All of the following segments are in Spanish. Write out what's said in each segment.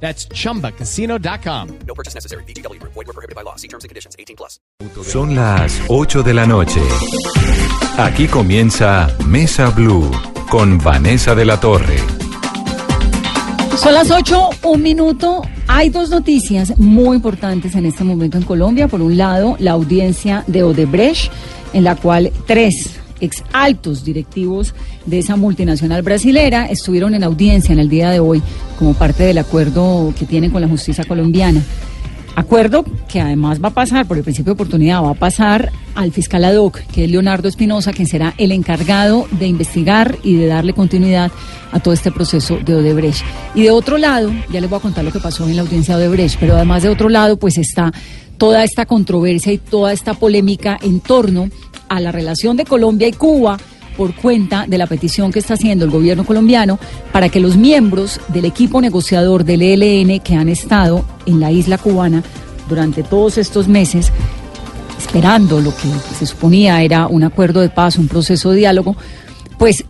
That's chumbacasino.com. No purchase necessary. BGW. Void were prohibited by law. See terms and conditions. 18 plus. Son las 8 de la noche. Aquí comienza Mesa Blue con Vanessa de la Torre. Son las 8, un minuto. Hay dos noticias muy importantes en este momento en Colombia. Por un lado, la audiencia de Odebrecht, en la cual tres ex altos directivos de esa multinacional brasilera estuvieron en audiencia en el día de hoy como parte del acuerdo que tienen con la justicia colombiana. Acuerdo que además va a pasar, por el principio de oportunidad, va a pasar al fiscal ad hoc, que es Leonardo Espinosa, quien será el encargado de investigar y de darle continuidad a todo este proceso de Odebrecht. Y de otro lado, ya les voy a contar lo que pasó en la audiencia de Odebrecht, pero además de otro lado, pues está toda esta controversia y toda esta polémica en torno a la relación de Colombia y Cuba por cuenta de la petición que está haciendo el gobierno colombiano para que los miembros del equipo negociador del ELN que han estado en la isla cubana durante todos estos meses, esperando lo que se suponía era un acuerdo de paz, un proceso de diálogo, pues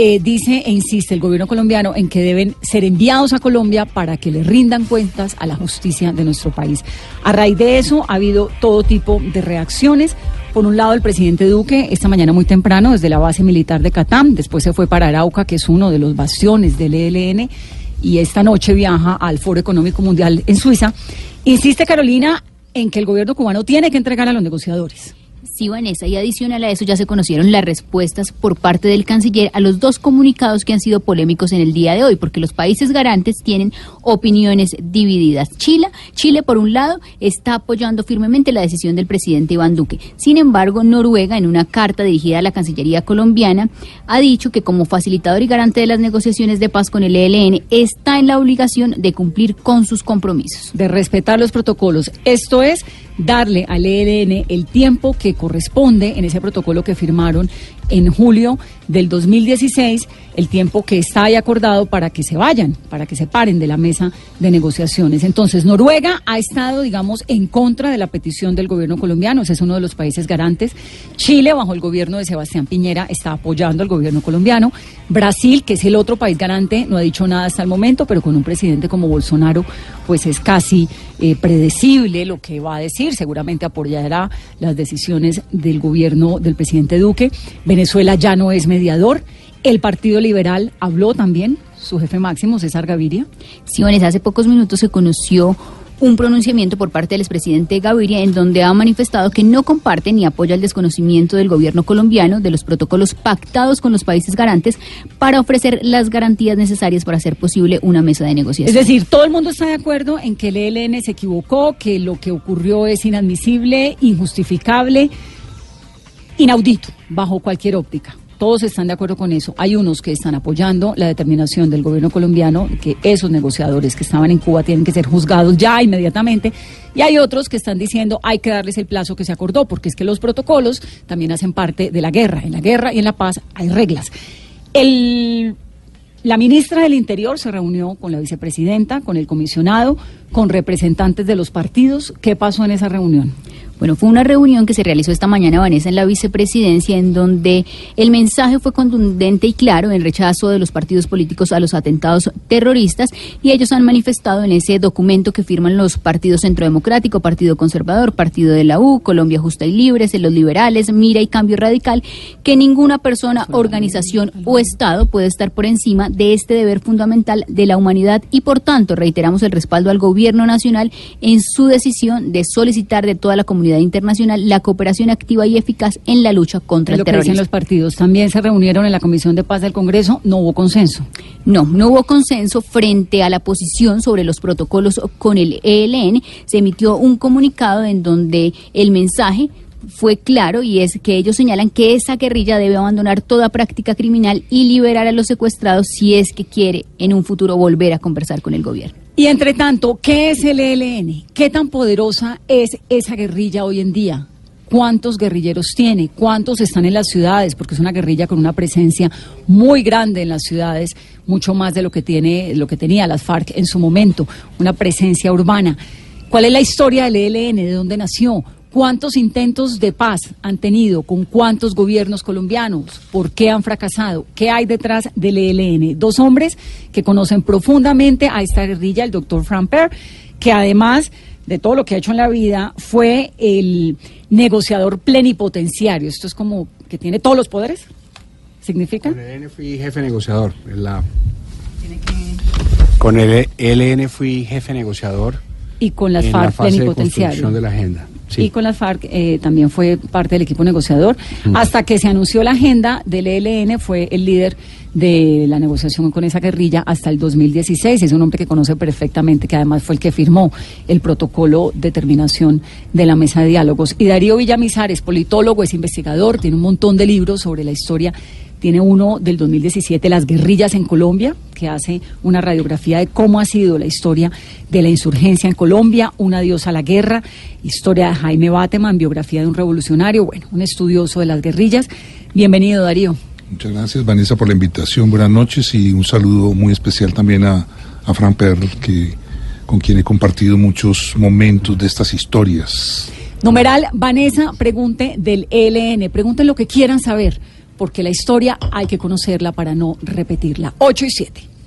eh, dice e insiste el gobierno colombiano en que deben ser enviados a Colombia para que le rindan cuentas a la justicia de nuestro país. A raíz de eso ha habido todo tipo de reacciones. Por un lado, el presidente Duque, esta mañana muy temprano, desde la base militar de Catam, después se fue para Arauca, que es uno de los bastiones del ELN, y esta noche viaja al Foro Económico Mundial en Suiza. Insiste Carolina en que el gobierno cubano tiene que entregar a los negociadores. Sí, y adicional a eso ya se conocieron las respuestas por parte del canciller a los dos comunicados que han sido polémicos en el día de hoy, porque los países garantes tienen opiniones divididas. Chile, Chile por un lado, está apoyando firmemente la decisión del presidente Iván Duque. Sin embargo, Noruega, en una carta dirigida a la Cancillería colombiana, ha dicho que como facilitador y garante de las negociaciones de paz con el ELN, está en la obligación de cumplir con sus compromisos. De respetar los protocolos. Esto es darle al ELN el tiempo que corresponde en ese protocolo que firmaron en julio del 2016, el tiempo que está ahí acordado para que se vayan, para que se paren de la mesa de negociaciones. Entonces, Noruega ha estado, digamos, en contra de la petición del gobierno colombiano, ese es uno de los países garantes. Chile, bajo el gobierno de Sebastián Piñera, está apoyando al gobierno colombiano. Brasil, que es el otro país garante, no ha dicho nada hasta el momento, pero con un presidente como Bolsonaro, pues es casi eh, predecible lo que va a decir. Seguramente apoyará las decisiones del gobierno del presidente Duque. Venezuela ya no es mediador. El Partido Liberal habló también, su jefe máximo, César Gaviria. Sí, Vanessa, hace pocos minutos se conoció un pronunciamiento por parte del expresidente Gaviria en donde ha manifestado que no comparte ni apoya el desconocimiento del gobierno colombiano de los protocolos pactados con los países garantes para ofrecer las garantías necesarias para hacer posible una mesa de negociación. Es decir, todo el mundo está de acuerdo en que el ELN se equivocó, que lo que ocurrió es inadmisible, injustificable, inaudito, bajo cualquier óptica. Todos están de acuerdo con eso. Hay unos que están apoyando la determinación del gobierno colombiano que esos negociadores que estaban en Cuba tienen que ser juzgados ya inmediatamente. Y hay otros que están diciendo hay que darles el plazo que se acordó, porque es que los protocolos también hacen parte de la guerra. En la guerra y en la paz hay reglas. El la ministra del Interior se reunió con la vicepresidenta, con el comisionado, con representantes de los partidos. ¿Qué pasó en esa reunión? Bueno, fue una reunión que se realizó esta mañana, Vanessa, en la vicepresidencia, en donde el mensaje fue contundente y claro en rechazo de los partidos políticos a los atentados terroristas y ellos han manifestado en ese documento que firman los partidos Centro Democrático, Partido Conservador, Partido de la U, Colombia Justa y Libre, los liberales, Mira y Cambio Radical, que ninguna persona, organización o Estado puede estar por encima de este deber fundamental de la humanidad y por tanto reiteramos el respaldo al gobierno nacional en su decisión de solicitar de toda la comunidad internacional la cooperación activa y eficaz en la lucha contra Es el lo que terrorismo. dicen los partidos. También se reunieron en la Comisión de Paz del Congreso, no hubo consenso. No, no hubo consenso frente a la posición sobre los protocolos con el ELN. Se emitió un comunicado en donde el mensaje fue claro y es que ellos señalan que esa guerrilla debe abandonar toda práctica criminal y liberar a los secuestrados si es que quiere en un futuro volver a conversar con el gobierno. Y entre tanto, ¿qué es el ELN? ¿Qué tan poderosa es esa guerrilla hoy en día? ¿Cuántos guerrilleros tiene? ¿Cuántos están en las ciudades? Porque es una guerrilla con una presencia muy grande en las ciudades, mucho más de lo que tiene, lo que tenía las FARC en su momento, una presencia urbana. ¿Cuál es la historia del ELN? ¿De dónde nació? ¿Cuántos intentos de paz han tenido? ¿Con cuántos gobiernos colombianos? ¿Por qué han fracasado? ¿Qué hay detrás del ELN? Dos hombres que conocen profundamente a esta guerrilla, el doctor Framper, que además de todo lo que ha hecho en la vida, fue el negociador plenipotenciario. Esto es como que tiene todos los poderes. ¿Significa? Con el ELN fui jefe negociador. En la... Con el ELN fui jefe negociador. Y con las en FARC la fase de plenipotenciario. construcción de la agenda. Sí. Y con las FARC eh, también fue parte del equipo negociador. Hasta que se anunció la agenda del ELN, fue el líder de la negociación con esa guerrilla hasta el 2016. Es un hombre que conoce perfectamente, que además fue el que firmó el protocolo de terminación de la mesa de diálogos. Y Darío Villamizar es politólogo, es investigador, tiene un montón de libros sobre la historia tiene uno del 2017, Las guerrillas en Colombia, que hace una radiografía de cómo ha sido la historia de la insurgencia en Colombia, un adiós a la guerra, historia de Jaime Bateman, biografía de un revolucionario, bueno, un estudioso de las guerrillas. Bienvenido, Darío. Muchas gracias, Vanessa, por la invitación. Buenas noches y un saludo muy especial también a, a Fran Perl, que, con quien he compartido muchos momentos de estas historias. Numeral, Vanessa, pregunte del ELN, pregunten lo que quieran saber porque la historia hay que conocerla para no repetirla. 8 y 7.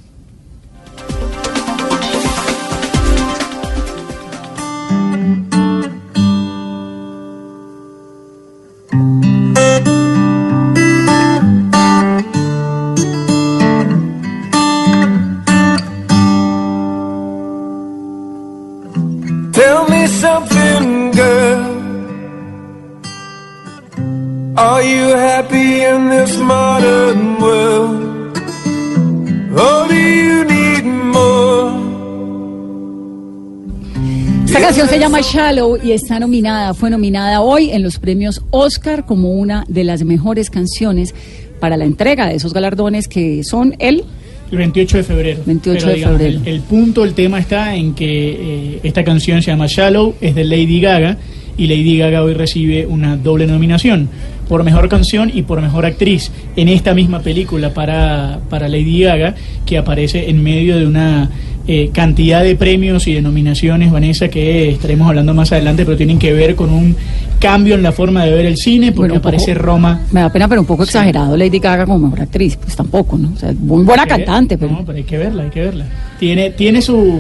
Are you happy in this modern world? Or do you need more? Esta canción se llama Shallow y está nominada, fue nominada hoy en los premios Oscar como una de las mejores canciones para la entrega de esos galardones que son el El 28 de febrero. 28 Pero, de digamos, febrero. El, el punto, el tema está en que eh, esta canción se llama Shallow, es de Lady Gaga, y Lady Gaga hoy recibe una doble nominación, por mejor canción y por mejor actriz, en esta misma película para, para Lady Gaga, que aparece en medio de una eh, cantidad de premios y de nominaciones, Vanessa, que estaremos hablando más adelante, pero tienen que ver con un cambio en la forma de ver el cine, porque Bueno, poco- aparece Roma. Me da pena, pero un poco exagerado Lady Gaga como mejor actriz, pues tampoco, ¿no? O sea, muy buena ver- cantante, pero No, pero hay que verla, hay que verla. Tiene, tiene su,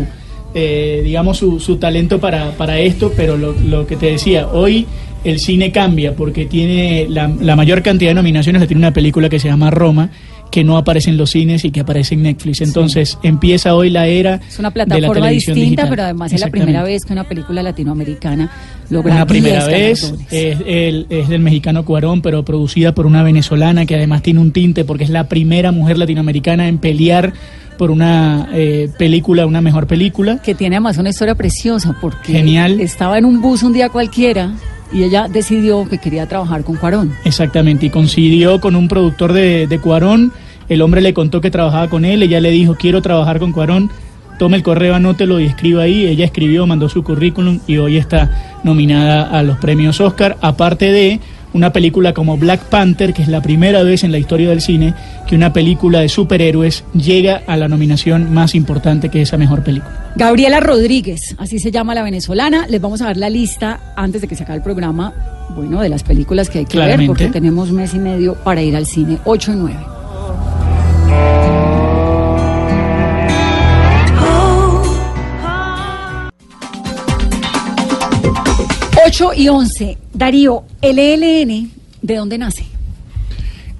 eh, digamos, su, su talento para, para esto, pero lo, lo que te decía, hoy el cine cambia porque tiene la, la mayor cantidad de nominaciones, la tiene una película que se llama Roma, que no aparece en los cines y que aparece en Netflix. Entonces empieza hoy la era es una de la plataforma televisión distinta, digital. pero además es la primera vez que una película latinoamericana logra Una primera 10 vez, es, el- es del mexicano Cuarón, pero producida por una venezolana que además tiene un tinte porque es la primera mujer latinoamericana en pelear por una eh, película, una mejor película. que tiene además una historia preciosa porque Genial. estaba en un bus un día cualquiera y ella decidió que quería trabajar con Cuarón. Exactamente, y coincidió con un productor de, de Cuarón. El hombre le contó que trabajaba con él, ella le dijo, quiero trabajar con Cuarón, tome el correo, anótelo y escriba ahí. Ella escribió, mandó su currículum y hoy está nominada a los premios Oscar, aparte de una película como Black Panther, que es la primera vez en la historia del cine que una película de superhéroes llega a la nominación más importante que esa mejor película. Gabriela Rodríguez, así se llama la venezolana. Les vamos a dar la lista antes de que se acabe el programa, bueno, de las películas que hay que ver, porque tenemos mes y medio para ir al cine, 8 y 9. Ocho y 11. Darío, el ELN, ¿de dónde nace?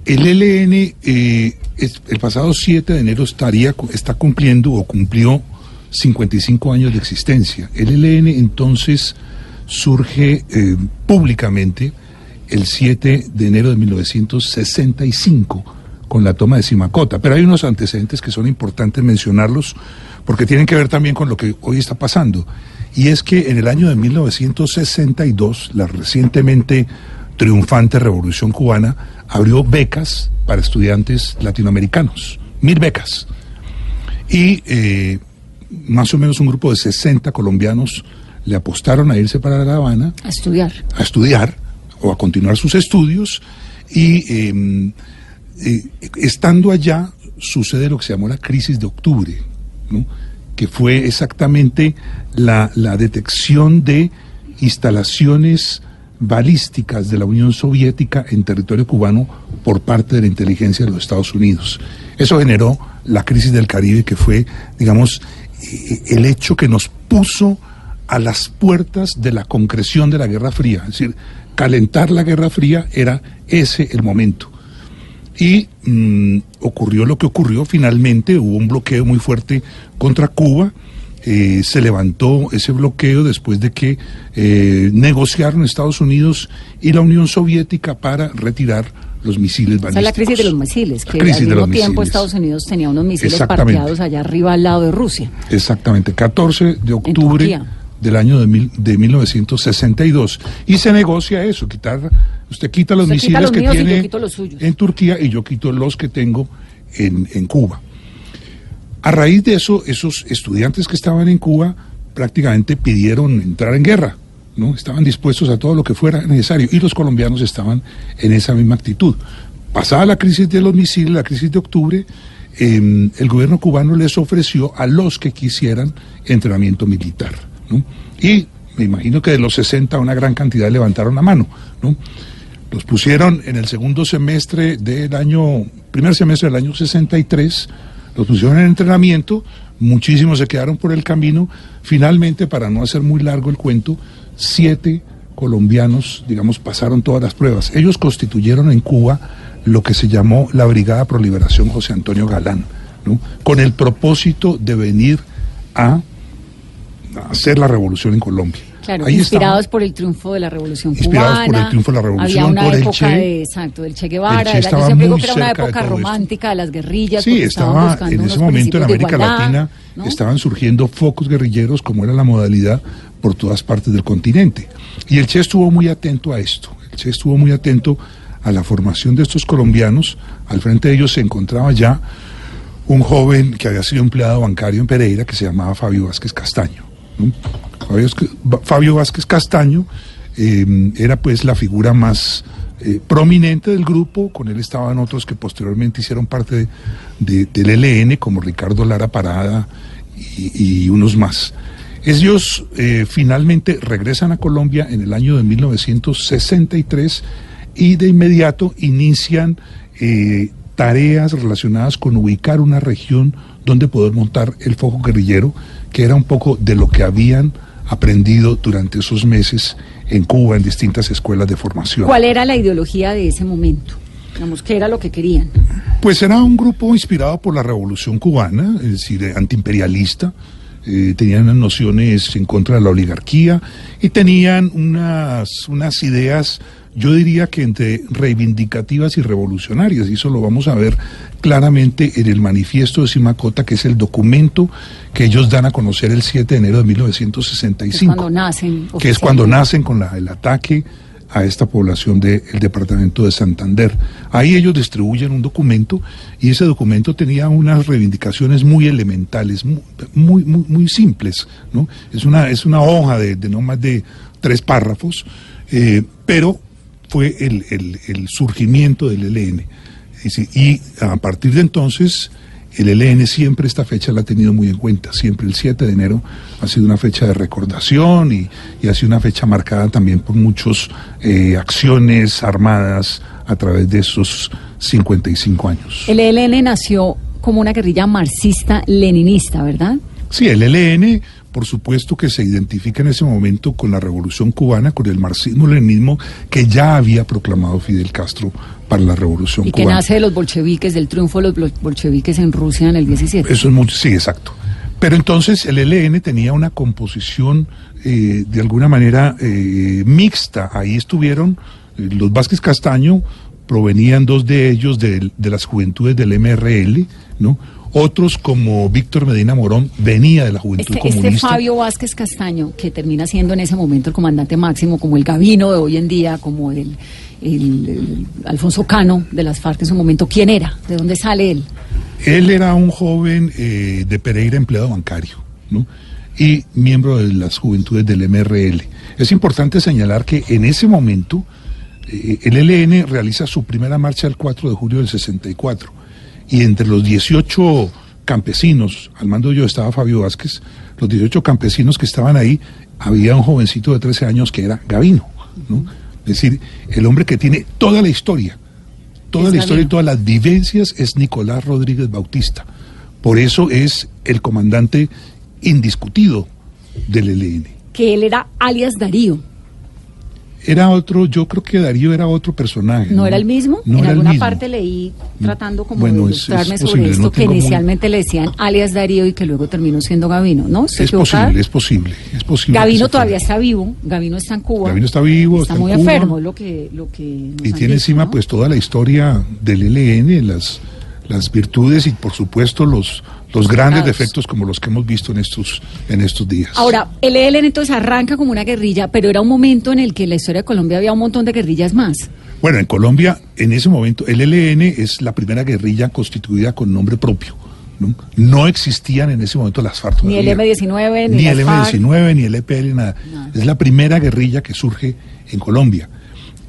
El ELN eh, el pasado 7 de enero estaría, está cumpliendo o cumplió 55 años de existencia. El ELN entonces surge eh, públicamente el 7 de enero de 1965 con la toma de Simacota. Pero hay unos antecedentes que son importantes mencionarlos porque tienen que ver también con lo que hoy está pasando. Y es que en el año de 1962, la recientemente triunfante Revolución Cubana abrió becas para estudiantes latinoamericanos, mil becas. Y eh, más o menos un grupo de 60 colombianos le apostaron a irse para La Habana A estudiar. a estudiar o a continuar sus estudios y eh, eh, estando allá sucede lo que se llamó la crisis de octubre, que fue exactamente la, la detección de instalaciones balísticas de la Unión Soviética en territorio cubano por parte de la inteligencia de los Estados Unidos. Eso generó la crisis del Caribe, que fue, digamos, eh, el hecho que nos puso a las puertas de la concreción de la Guerra Fría. Es decir, calentar la Guerra Fría era ese el momento. Y mm, ocurrió lo que ocurrió, finalmente hubo un bloqueo muy fuerte contra Cuba, eh, se levantó ese bloqueo después de que eh, negociaron Estados Unidos y la Unión Soviética para retirar los misiles Esa es balísticos. la crisis de los misiles, que al mismo tiempo misiles. Estados Unidos tenía unos misiles parqueados allá arriba al lado de Rusia. Exactamente, 14 de octubre. Del año de, mil- de 1962. Y se negocia eso, quitar, usted quita los Usted quita misiles los que tiene los en Turquía y yo quito los que tengo en, en Cuba. A raíz de eso, esos estudiantes que estaban en Cuba prácticamente pidieron entrar en guerra, ¿no? Estaban dispuestos a todo lo que fuera necesario y los colombianos estaban en esa misma actitud. Pasada la crisis de los misiles, la crisis de octubre, eh, el gobierno cubano les ofreció a los que quisieran entrenamiento militar, Y me imagino que de los 60 una gran cantidad levantaron la mano, ¿no? Los pusieron en el segundo semestre del año, primer semestre del año 63, los pusieron en entrenamiento, muchísimos se quedaron por el camino. Finalmente, para no hacer muy largo el cuento, siete colombianos, digamos, pasaron todas las pruebas. Ellos constituyeron en Cuba lo que se llamó la Brigada Pro Liberación José Antonio Galán, ¿no? con el propósito de venir a hacer la revolución en Colombia. Claro, Ahí inspirados por el triunfo de la Revolución Inspirados por el triunfo de la Revolución, Había una por el época Che. de, exacto, del Che Guevara. El Che yo siempre digo que era una de época esto. romántica de las guerrillas. Sí, estaba en ese momento en América igualdad, Latina ¿no? estaban surgiendo focos guerrilleros como era la modalidad por todas partes del continente. Y el Che estuvo muy atento a esto. El Che estuvo muy atento a la formación de estos colombianos. Al frente de ellos se encontraba ya un joven que había sido empleado bancario en Pereira que se llamaba Fabio Vázquez Castaño. Fabio, Vázquez- Castaño eh, era pues la figura más eh, prominente del grupo, con él estaban otros que posteriormente hicieron parte de- de- del ELN, como Ricardo Lara Parada y, y unos más. Ellos eh, finalmente regresan a Colombia en el año de 1963 y de inmediato inician eh, tareas relacionadas con ubicar una región donde poder montar el foco guerrillero, que era un poco de lo que habían aprendido durante esos meses en Cuba en distintas escuelas de formación. ¿Cuál era la ideología de ese momento? Digamos, ¿qué era lo que querían? Pues era un grupo inspirado por la Revolución Cubana, es decir, eh, antiimperialista. eh, tenían nociones en contra de la oligarquía y tenían unas, unas ideas, yo diría que entre reivindicativas y revolucionarias. Y eso lo vamos a ver claramente en el manifiesto de Simacota, que es el documento que ellos dan a conocer el 7 de enero de Que es 1965 cuando nacen. que es cuando nacen con la- el ataque a esta población del departamento de Santander. Ahí ellos distribuyen un documento y ese documento tenía unas reivindicaciones muy elementales, mu- muy, muy, muy simples. ¿no? Es, una, es una hoja de, de no más de tres párrafos, eh, pero fue el, el- el surgimiento del ELN. Y a partir de entonces, el ELN siempre esta fecha la ha tenido muy en cuenta. Siempre el 7 de enero ha sido una fecha de recordación y, y ha sido una fecha marcada también por muchas acciones armadas a través de esos 55 años. El ELN nació como una guerrilla marxista-leninista, ¿verdad? Sí, el ELN, por supuesto que se identifica en ese momento con la revolución cubana, con el marxismo-leninismo que ya había proclamado Fidel Castro para la revolución Y que cubana. nace de los bolcheviques, del triunfo de los bol- bolcheviques en Rusia en el 17. Eso es mucho, sí, exacto. Pero entonces el ELN tenía una composición eh, de alguna manera eh, mixta. Ahí estuvieron eh, los Vázquez Castaño, provenían dos de ellos del- de, las juventudes del MRL, ¿no? Otros como Víctor Medina Morón venía de la juventud Este, este comunista. Fabio Vázquez Castaño, que termina siendo en ese momento el comandante máximo, como el Gavino de hoy en día, como el, el- el Alfonso Cano de las FARC en su momento, ¿quién era? ¿De dónde sale él? Él era un joven eh, de Pereira empleado bancario. ¿no? y miembro de las juventudes del MRL. Es importante señalar que en ese momento eh, el ELN realiza su primera marcha el 4 de julio del 64 y entre los 18 campesinos, al mando yo estaba Fabio Vázquez, los 18 campesinos que estaban ahí, había un jovencito de 13 años que era Gavino, ¿no? Es decir, el hombre que tiene toda la historia, toda Es la historia y todas las vivencias es Nicolás Rodríguez Bautista. Por eso es el comandante indiscutido del ELN. Que él era alias Darío. Era otro, yo creo que Darío era otro personaje. ¿No era el mismo? No en era el alguna mismo. parte leí tratando como Bueno, de es- es ilustrarme sobre posible, esto no que muy- inicialmente le decían alias Darío y que luego terminó siendo Gavino, ¿no? ¿Estoy Es equivocada? posible, es posible, es posible. Gavino todavía está vivo, Gavino está en Cuba. Gavino está vivo, está, está en muy Cuba. enfermo, es lo que, lo que nos Y tiene dicho, encima pues toda la historia del ELN, las, las virtudes y por supuesto los, los grandes defectos como los que hemos visto en estos, en estos días. Ahora, el ELN entonces arranca como una guerrilla, pero era un momento en el que en la historia de Colombia había un montón de guerrillas más. Bueno, en Colombia, en ese momento, el ELN es la primera guerrilla constituida con nombre propio. No, No existían en ese momento las FARC. Ni el todavía. M-19, ni, el FARC. M-19, ni el EPL, nada. Nada. Es la primera guerrilla que surge en Colombia.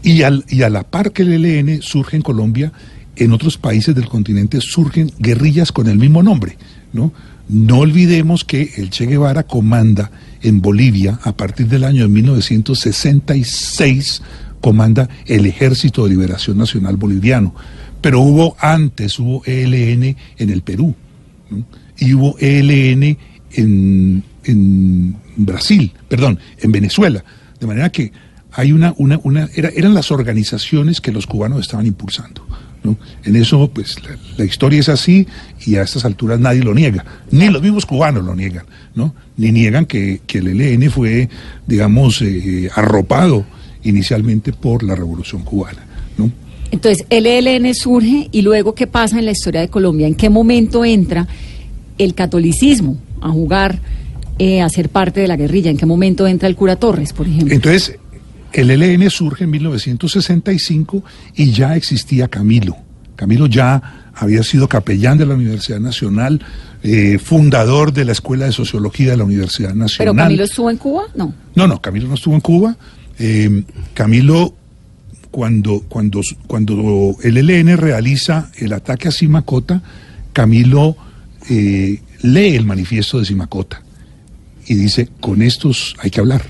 Y, al, y a la par que el ELN surge en Colombia, en otros países del continente surgen guerrillas con el mismo nombre. No, no olvidemos que el Che Guevara comanda en Bolivia a partir del año de 1966 comanda el Ejército de Liberación Nacional Boliviano. Pero hubo antes, hubo ELN en el Perú. y hubo ELN en, Brasil, perdón, en Venezuela. De manera que hay una, una, una era- eran las organizaciones que los cubanos estaban impulsando. ¿No? En eso, pues, la, la historia es así y a estas alturas nadie lo niega. Ni los mismos cubanos lo niegan, ¿no? Ni niegan que, que el ELN fue, digamos, eh, arropado inicialmente por la Revolución Cubana, ¿no? Entonces, el ELN surge y luego, ¿qué pasa en la historia de Colombia? ¿En qué momento entra el catolicismo a jugar, eh, a ser parte de la guerrilla? ¿En qué momento entra el cura Torres, por ejemplo? Entonces, el ELN surge en 1965 y ya existía Camilo. Camilo ya había sido capellán de la Universidad Nacional, eh, fundador de la Escuela de Sociología de la Universidad ¿Pero Nacional. Camilo estuvo en Cuba? No. No, no, Camilo no estuvo en Cuba. Eh, Camilo, cuando, cuando, cuando el ELN realiza el ataque a Simacota, Camilo eh, lee el manifiesto de Simacota y dice, con estos hay que hablar,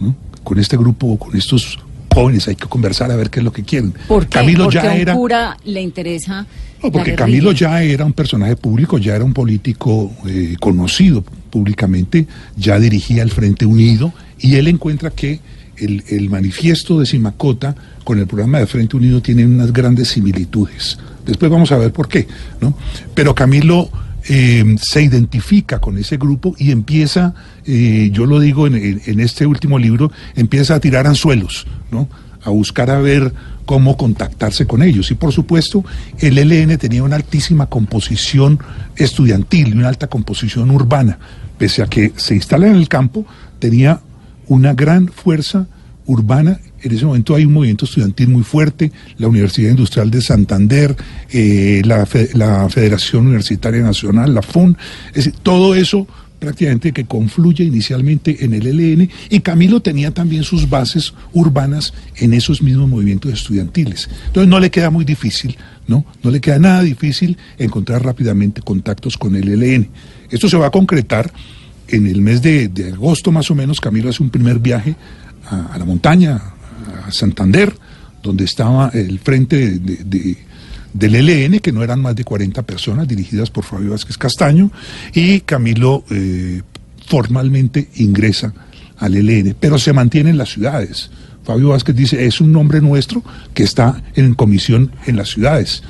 ¿no? Con este grupo, con estos jóvenes hay que conversar a ver qué es lo que quieren. ¿Por qué? Camilo Porque ya a un era... cura le interesa No, porque. Camilo ya era un personaje público, ya era un político eh, conocido públicamente, ya dirigía el Frente Unido y él encuentra que el, el manifiesto de Simacota con el programa de Frente Unido tiene unas grandes similitudes. Después vamos a ver por qué, ¿no? Pero Camilo eh, se identifica con ese grupo y empieza, eh, yo lo digo en, en- este último libro, empieza a tirar anzuelos, ¿no? A buscar a ver cómo contactarse con ellos. Y por supuesto, el ELN tenía una altísima composición estudiantil y una alta composición urbana. Pese a que se instala en el campo, tenía una gran fuerza urbana. En ese momento hay un movimiento estudiantil muy fuerte, la Universidad Industrial de Santander, eh, la, Fe- la Federación Universitaria Nacional, la FUN, es decir, todo eso prácticamente que confluye inicialmente en el ELN y Camilo tenía también sus bases urbanas en esos mismos movimientos estudiantiles. Entonces no le queda muy difícil, ¿no? No le queda nada difícil encontrar rápidamente contactos con el ELN. Esto se va a concretar en el mes de, de agosto más o menos, Camilo hace un primer viaje a, a la montaña, a Santander, donde estaba el frente de, de- del ELN, que no eran más de 40 personas dirigidas por Fabio Vázquez Castaño, y Camilo eh, formalmente ingresa al ELN, pero se mantiene en las ciudades. Fabio Vázquez dice, es un nombre nuestro que está en comisión en las ciudades.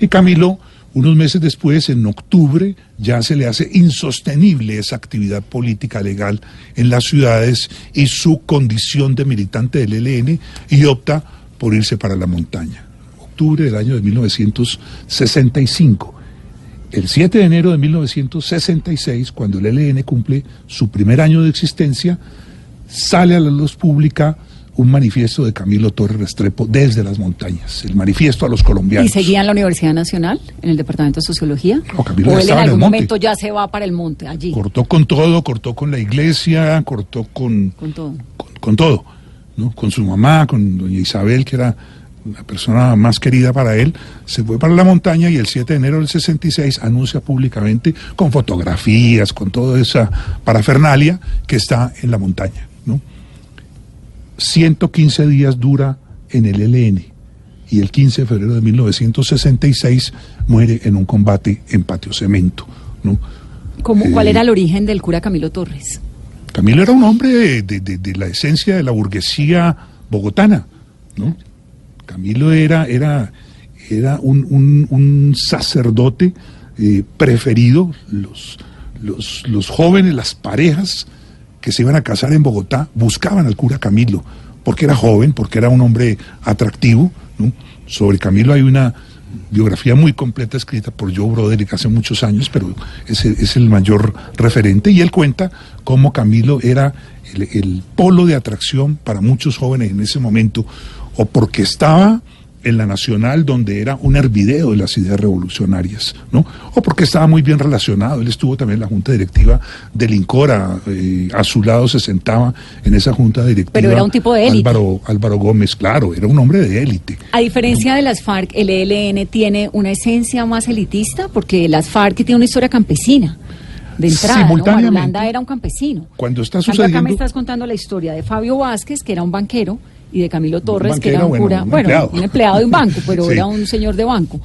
Y Camilo, unos meses después, en octubre, ya se le hace insostenible esa actividad política legal en las ciudades y su condición de militante del ELN y opta por irse para la montaña. Octubre del año de 1965. El 7 de enero de 1966, cuando el ELN cumple su primer año de existencia, sale a la luz pública un manifiesto de Camilo Torres Restrepo desde las montañas, el manifiesto a los colombianos. ¿Y seguía en la Universidad Nacional, en el Departamento de Sociología? No, Camilo ¿O él en en algún monte. momento ya se va para el monte, allí? Cortó con todo, cortó con la iglesia, cortó con, Con todo. con, con todo, ¿no? Con su mamá, con doña Isabel, que era la persona más querida para él, se fue para la montaña y el 7 de enero del 66 anuncia públicamente, con fotografías, con toda esa parafernalia, que está en la montaña, ¿no? 115 días dura en el LN y el 15 de febrero de 1966 muere en un combate en Patio Cemento, ¿no? ¿Cómo, Eh, ¿Cuál era el origen del cura Camilo Torres? Camilo era un hombre de, de- de- de la esencia de la burguesía bogotana, ¿no? Camilo era, era, era un, un- un sacerdote eh, preferido, los, los, los jóvenes, las parejas que se iban a casar en Bogotá buscaban al cura Camilo, porque era joven, porque era un hombre atractivo. Sobre Camilo hay una biografía muy completa escrita por Joe Broderick hace muchos años, pero es, es el mayor referente y él cuenta cómo Camilo era el, el polo de atracción para muchos jóvenes en ese momento, o porque estaba en la Nacional, donde era un hervideo de las ideas revolucionarias, ¿no? O porque estaba muy bien relacionado. Él estuvo también en la junta directiva del Incora, eh, a su lado se sentaba en esa junta directiva. Pero era un tipo de élite. Álvaro, Álvaro Gómez, claro, era un hombre de élite. A diferencia de las FARC, el ELN tiene una esencia más elitista porque las FARC tiene una historia campesina. De entrada, ¿no? Era un campesino. Cuando está En cambio, Acá me sucediendo- estás contando la historia de Fabio Vázquez, que era un banquero, y de Camilo Torres, que era un bueno, cura, un bueno, empleado. un empleado de un banco, pero Sí. era un señor de banco.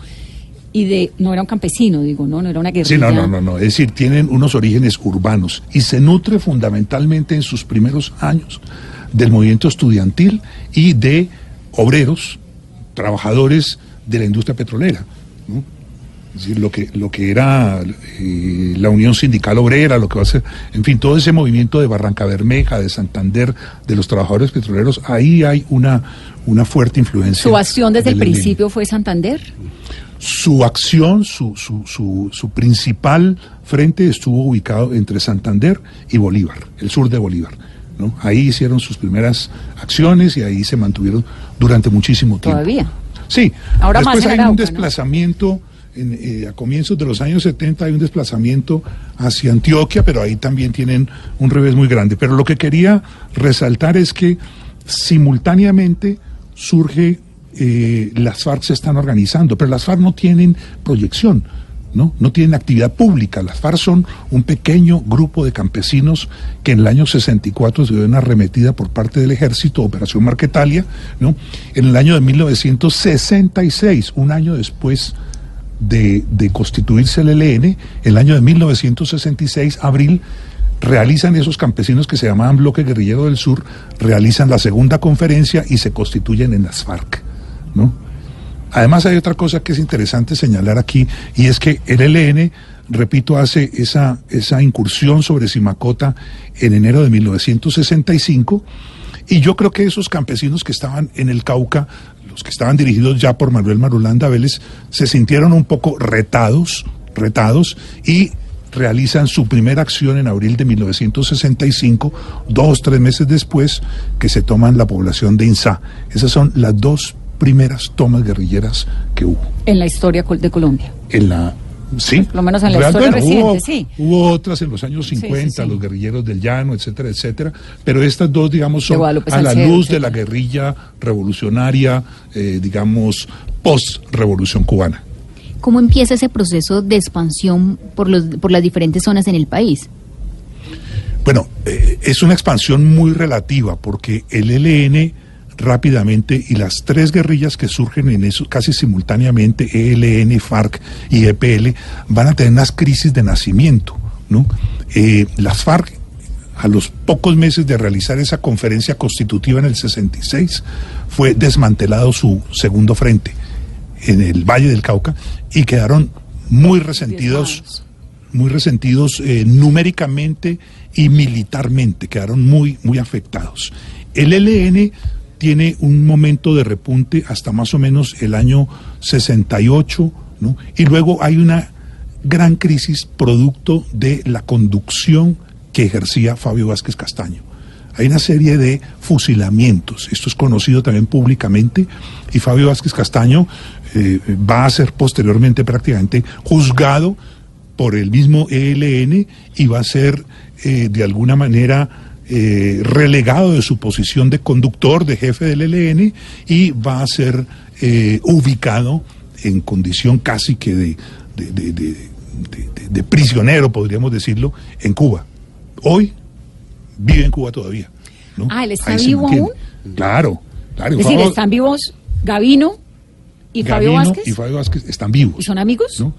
Y de, no era un campesino, digo, no, no era una Sí, guerrilla. no, no, no, no. Es decir, tienen unos orígenes urbanos y se nutre fundamentalmente en sus primeros años del movimiento estudiantil y de obreros, trabajadores de la industria petrolera. Es decir, lo que, lo que era eh, la Unión Sindical Obrera, lo que va a ser, en fin, todo ese movimiento de Barranca Bermeja, de Santander, de los trabajadores petroleros, ahí hay una, una fuerte influencia. Su acción desde el principio fue Santander. Su acción, su, su, su, su principal frente estuvo ubicado entre Santander y Bolívar, el sur de Bolívar. ¿no? Ahí hicieron sus primeras acciones y ahí se mantuvieron durante muchísimo tiempo. Todavía. Sí, Ahora después hay Arauca, un ¿no? En, eh, a comienzos de los años 70 hay un desplazamiento hacia Antioquia, pero ahí también tienen un revés muy grande. Pero lo que quería resaltar es que simultáneamente surge, eh, las FARC se están organizando, pero las FARC no tienen proyección. ¿no? no tienen actividad pública. Las FARC son un pequeño grupo de campesinos que en el año 64 se dio una arremetida por parte del ejército, Operación Marquetalia, ¿no? En el año de 1966, un año después de, constituirse el ELN, el año de 1966, abril, realizan esos campesinos que se llamaban Bloque Guerrillero del Sur, realizan la segunda conferencia y se constituyen en las FARC, ¿no? Además hay otra cosa que es interesante señalar aquí y es que el ELN, repito, hace esa, esa incursión sobre Simacota en enero de 1965 y yo creo que esos campesinos que estaban en el Cauca, los que estaban dirigidos ya por Manuel Marulanda Vélez, se sintieron un poco retados, retados y realizan su primera acción en abril de 1965, dos, tres meses después que se toman la población de Insá. Esas son las dos primeras tomas guerrilleras que hubo. En la historia de Colombia. En la. Sí. Por lo menos en la Real- historia hubo, reciente, sí. Hubo otras en los años Sí, sí, 50, sí. los guerrilleros del llano, etcétera, etcétera. Pero estas dos, digamos, son a la luz de la guerrilla revolucionaria, eh, digamos, post-revolución cubana. ¿Cómo empieza ese proceso de expansión por, los, por las diferentes zonas en el país? Bueno, eh, es una expansión muy relativa porque el ELN rápidamente y las tres guerrillas que surgen en eso casi simultáneamente, ELN, FARC y EPL, van a tener unas crisis de nacimiento, ¿no? Eh, las FARC a los pocos meses de realizar esa conferencia constitutiva en el 66, fue desmantelado su segundo frente en el Valle del Cauca y quedaron muy resentidos, muy resentidos eh, numéricamente y militarmente, quedaron muy, muy afectados. El ELN tiene un momento de repunte hasta más o menos el año 68, ¿no? Y luego hay una gran crisis producto de la conducción que ejercía Fabio Vázquez Castaño. hay una serie de fusilamientos. Esto es conocido también públicamente y Fabio Vázquez Castaño eh, va a ser posteriormente prácticamente juzgado por el mismo ELN y va a ser eh, de alguna manera eh, relegado de su posición de conductor, de jefe del ELN y va a ser eh, ubicado en condición casi que de, de- de- de- de- de prisionero, podríamos decirlo, en Cuba. Hoy vive en Cuba todavía. ¿no? Ah, ¿él está Ahí vivo aún? Claro, claro. Es decir, están vivos Gavino y Fabio Vázquez. y Fabio Vázquez están vivos. ¿Y son amigos? ¿no?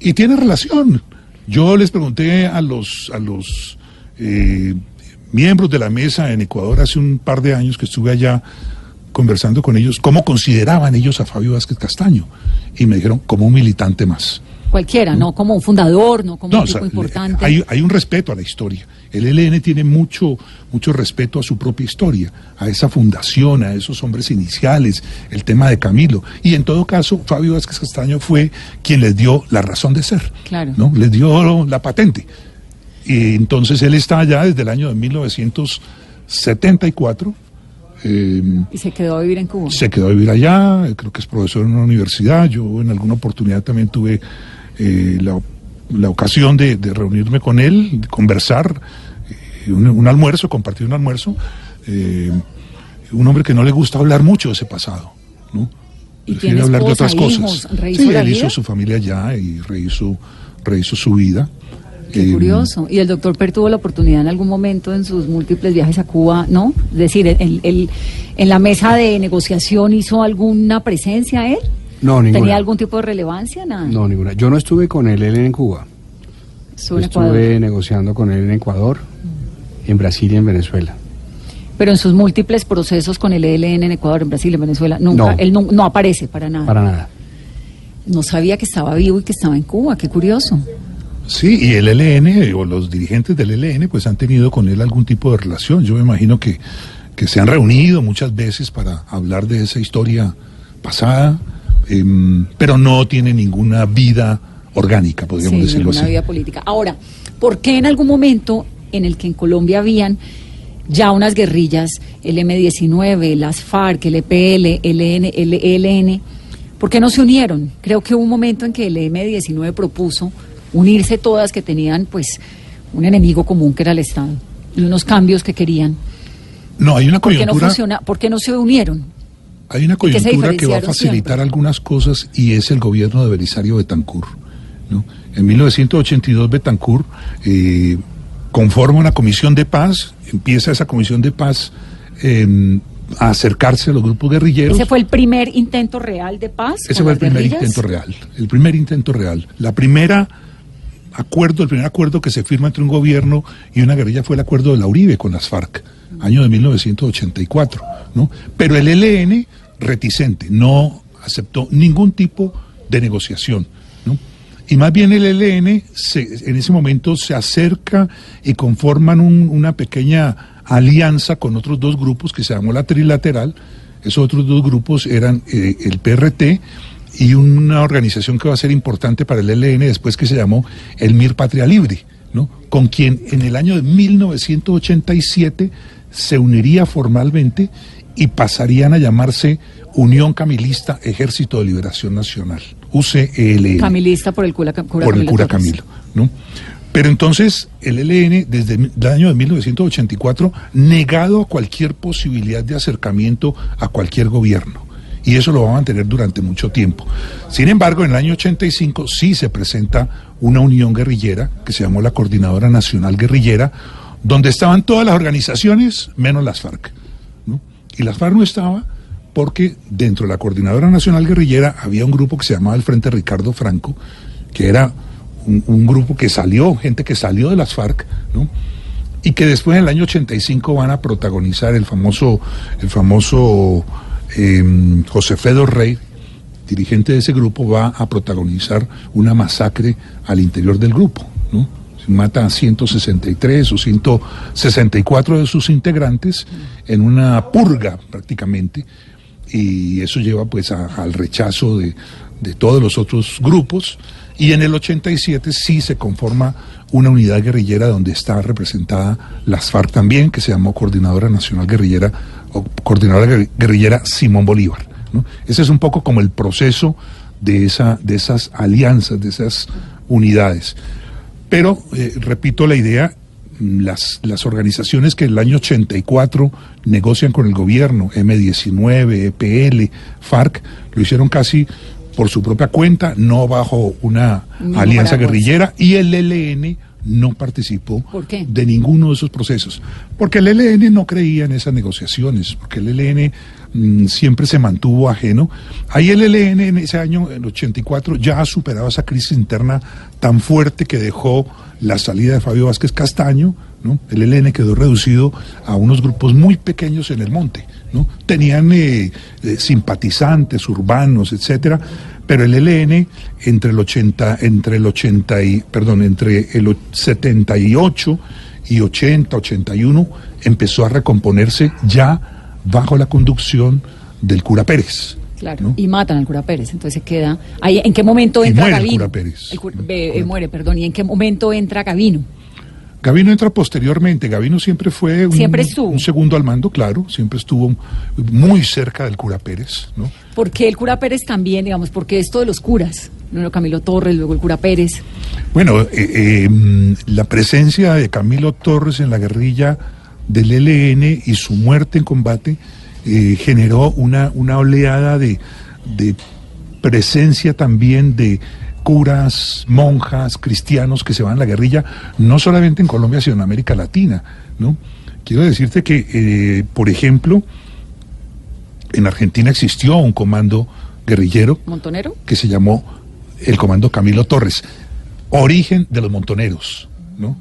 Y tiene relación. Yo les pregunté a los, a los eh, miembros de la mesa en Ecuador hace un par de años que estuve allá conversando con ellos, cómo consideraban ellos a Fabio Vázquez Castaño. Y me dijeron, como un militante más. Cualquiera, no como un fundador, no como No, un o sea, tipo importante. hay, hay un respeto a la historia. El ELN tiene mucho, mucho respeto a su propia historia, a esa fundación, a esos hombres iniciales, el tema de Camilo. Y en todo caso, Fabio Vázquez Castaño fue quien les dio la razón de ser. Claro. ¿no? Les dio la patente. Y entonces él está allá desde el año de 1974. eh, Y se quedó a vivir en Cuba. se quedó a vivir allá, creo que es profesor en una universidad. Yo en alguna oportunidad también tuve eh, la, la ocasión de, de reunirme con él, de conversar, eh, un, un almuerzo, compartir un almuerzo. eh, un hombre que no le gusta hablar mucho de ese pasado, ¿no? ¿Y Prefiere hablar de otras cosas. sí, él vida? hizo su familia allá y rehizo, rehizo su vida. Qué curioso. Y el doctor Per tuvo la oportunidad en algún momento en sus múltiples viajes a Cuba, ¿no? Es decir, el- el- en la mesa de negociación hizo alguna presencia él. No, ninguna. ¿Tenía algún tipo de relevancia? Nada. No, ninguna. Yo no estuve con él en Cuba. Estuve Ecuador. negociando con él en Ecuador, en Brasil y en Venezuela. Pero en sus múltiples procesos con el ELN en Ecuador, en Brasil, en Venezuela, nunca, No. él no, no aparece para nada. Para nada. No sabía que estaba vivo y que estaba en Cuba. Qué curioso. Sí, y el ELN o los dirigentes del ELN pues han tenido con él algún tipo de relación. Yo me imagino que, que se han reunido muchas veces para hablar de esa historia pasada, em, pero no tiene ninguna vida orgánica, podríamos Sí, decirlo una así. vida política. Ahora, ¿por qué en algún momento en el que en Colombia habían ya unas guerrillas, el M-19, las FARC, el EPL, el el ELN, ¿por qué no se unieron? Creo que hubo un momento en que el M-19 propuso unirse todas que tenían pues un enemigo común que era el Estado y unos cambios que querían. No, hay una ¿Por qué no coyuntura, funciona? ¿Por qué no se unieron? hay una ¿Y qué se coyuntura que va a facilitar siempre? algunas cosas y es el gobierno de Belisario Betancourt. ¿no? En 1982 Betancourt eh, conforma una comisión de paz, empieza esa comisión de paz em, a acercarse a los grupos guerrilleros. Ese fue el primer intento real de paz. Ese fue el primer guerrillas? intento real. El primer intento real. La primera acuerdo, el primer acuerdo que se firma entre un gobierno y una guerrilla fue el acuerdo de la Uribe con las FARC, año de 1984, ¿no? Pero el ELN reticente, no aceptó ningún tipo de negociación, ¿no? Y más bien el ELN se- en ese momento se acerca y conforman un- una pequeña alianza con otros dos grupos que se llamó la trilateral. Esos otros dos grupos eran eh, el PRT y una organización que va a ser importante para el ELN después que se llamó el MIR Patria Libre, ¿no? con quien en el año de 1987 se uniría formalmente y pasarían a llamarse Unión Camilista Ejército de Liberación Nacional, UCELN Camilista por el cura, cura por el Camilo cura Torres. Camilo, ¿no? Pero entonces el ELN desde el año de 1984 negado a cualquier posibilidad de acercamiento a cualquier gobierno. Y eso lo va a mantener durante mucho tiempo. Sin embargo, en el año 85 sí se presenta una unión guerrillera que se llamó la Coordinadora Nacional Guerrillera, donde estaban todas las organizaciones menos las FARC. ¿no? Y las FARC no estaba porque dentro de la Coordinadora Nacional Guerrillera había un grupo que se llamaba el Frente Ricardo Franco, que era un, grupo que salió, gente que salió de las FARC, ¿no? Y que después en el año 85 van a protagonizar el famoso, el famoso eh, José Fedor Rey, dirigente de ese grupo, va a protagonizar una masacre al interior del grupo, ¿no? Mata a 163 o 164 de sus integrantes en una purga prácticamente. y eso lleva pues al rechazo de, de todos los otros grupos y en el 87 sí se conforma una unidad guerrillera donde está representada las FARC también, que se llamó Coordinadora Nacional Guerrillera Coordinadora Guerri- Guerrillera Simón Bolívar. ¿no? Ese es un poco como el proceso de, esa, de esas alianzas, de esas unidades. Pero, eh, repito la idea, mm, las, las organizaciones que en el año 84 negocian con el gobierno, M19, EPL, FARC, lo hicieron casi por su propia cuenta, no bajo una alianza guerrillera, y el ELN no participó ¿Por qué? de ninguno de esos procesos. Porque el ELN no creía en esas negociaciones, porque el ELN mm, siempre se mantuvo ajeno. Ahí el ELN en ese año, en el 84, ya ha superado esa crisis interna tan fuerte que dejó la salida de Fabio Vázquez Castaño. ¿no? El ELN quedó reducido a unos grupos muy pequeños en el monte. ¿no? Tenían eh, eh, simpatizantes urbanos, etcétera, pero el ELN entre el 80, entre el 80 y, perdón, entre el o- 78 y 80, 81 empezó a recomponerse ya bajo la conducción del cura Pérez. Claro, ¿no? y matan al cura Pérez, entonces se queda ahí. ¿En qué momento Y entra muere el Gavino? cura Pérez. El cura- eh, eh, muere, perdón. ¿Y en qué momento entra Gavino? Gavino entra posteriormente. Gavino siempre fue un, Siempre un segundo al mando, claro, siempre estuvo muy cerca del cura Pérez, ¿no? ¿Por qué el cura Pérez también, digamos, porque esto de los curas? Primero Camilo Torres, luego el cura Pérez. Bueno, eh, eh, mm, la presencia de Camilo Torres en la guerrilla del ELN y su muerte en combate eh, generó una, una oleada de, presencia también de curas, monjas, cristianos que se van a la guerrilla, no solamente en Colombia, sino en América Latina, ¿no? Quiero decirte que, por ejemplo, en Argentina existió un comando guerrillero ¿Montonero? que se llamó el Comando Camilo Torres, origen de los montoneros, ¿no?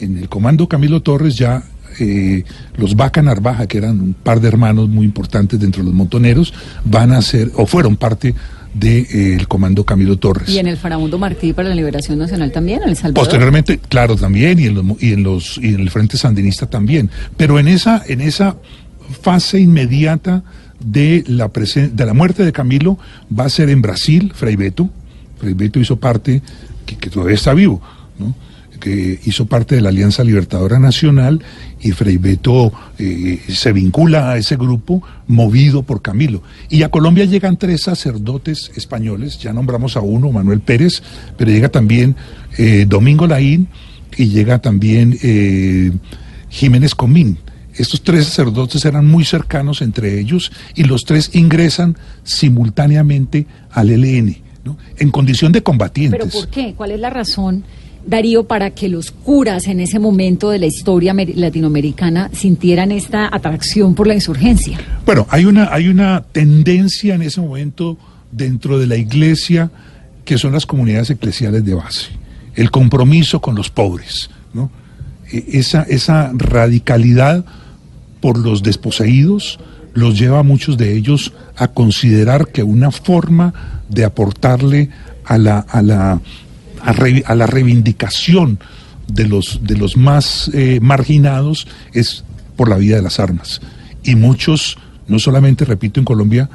En el Comando Camilo Torres ya eh, los Vaca Narvaja, que eran un par de hermanos muy importantes dentro de los montoneros, van a ser, o fueron parte del Comando Camilo Torres. Y en el Farabundo Martí para la Liberación Nacional también, en El Salvador. Posteriormente, claro, también, y en, los, y en los y en el Frente Sandinista también. Pero en esa, en esa fase inmediata de la presen- de la muerte de Camilo va a ser en Brasil, Frei Beto. Frei Beto hizo parte, que, todavía está vivo, que hizo parte de la Alianza Libertadora Nacional y Frei Beto eh, se vincula a ese grupo movido por Camilo. Y a Colombia llegan tres sacerdotes españoles, ya nombramos a uno, Manuel Pérez, pero llega también eh, Domingo Laín y llega también eh, Jiménez Comín. Estos tres sacerdotes eran muy cercanos entre ellos y los tres ingresan simultáneamente al ELN, ¿no? en condición de combatientes. ¿Pero por qué? ¿Cuál es la razón, Darío, para que los curas en ese momento de la historia amer- latinoamericana sintieran esta atracción por la insurgencia? Bueno, hay una, hay una tendencia en ese momento dentro de la iglesia que son las comunidades eclesiales de base, el compromiso con los pobres, ¿no? E- Esa, esa radicalidad por los desposeídos los lleva a muchos de ellos a considerar que una forma de aportarle a la, a la, a re- a la reivindicación de los, de los más eh, marginados es por la vía de las armas. Y muchos, no solamente, repito, en Colombia,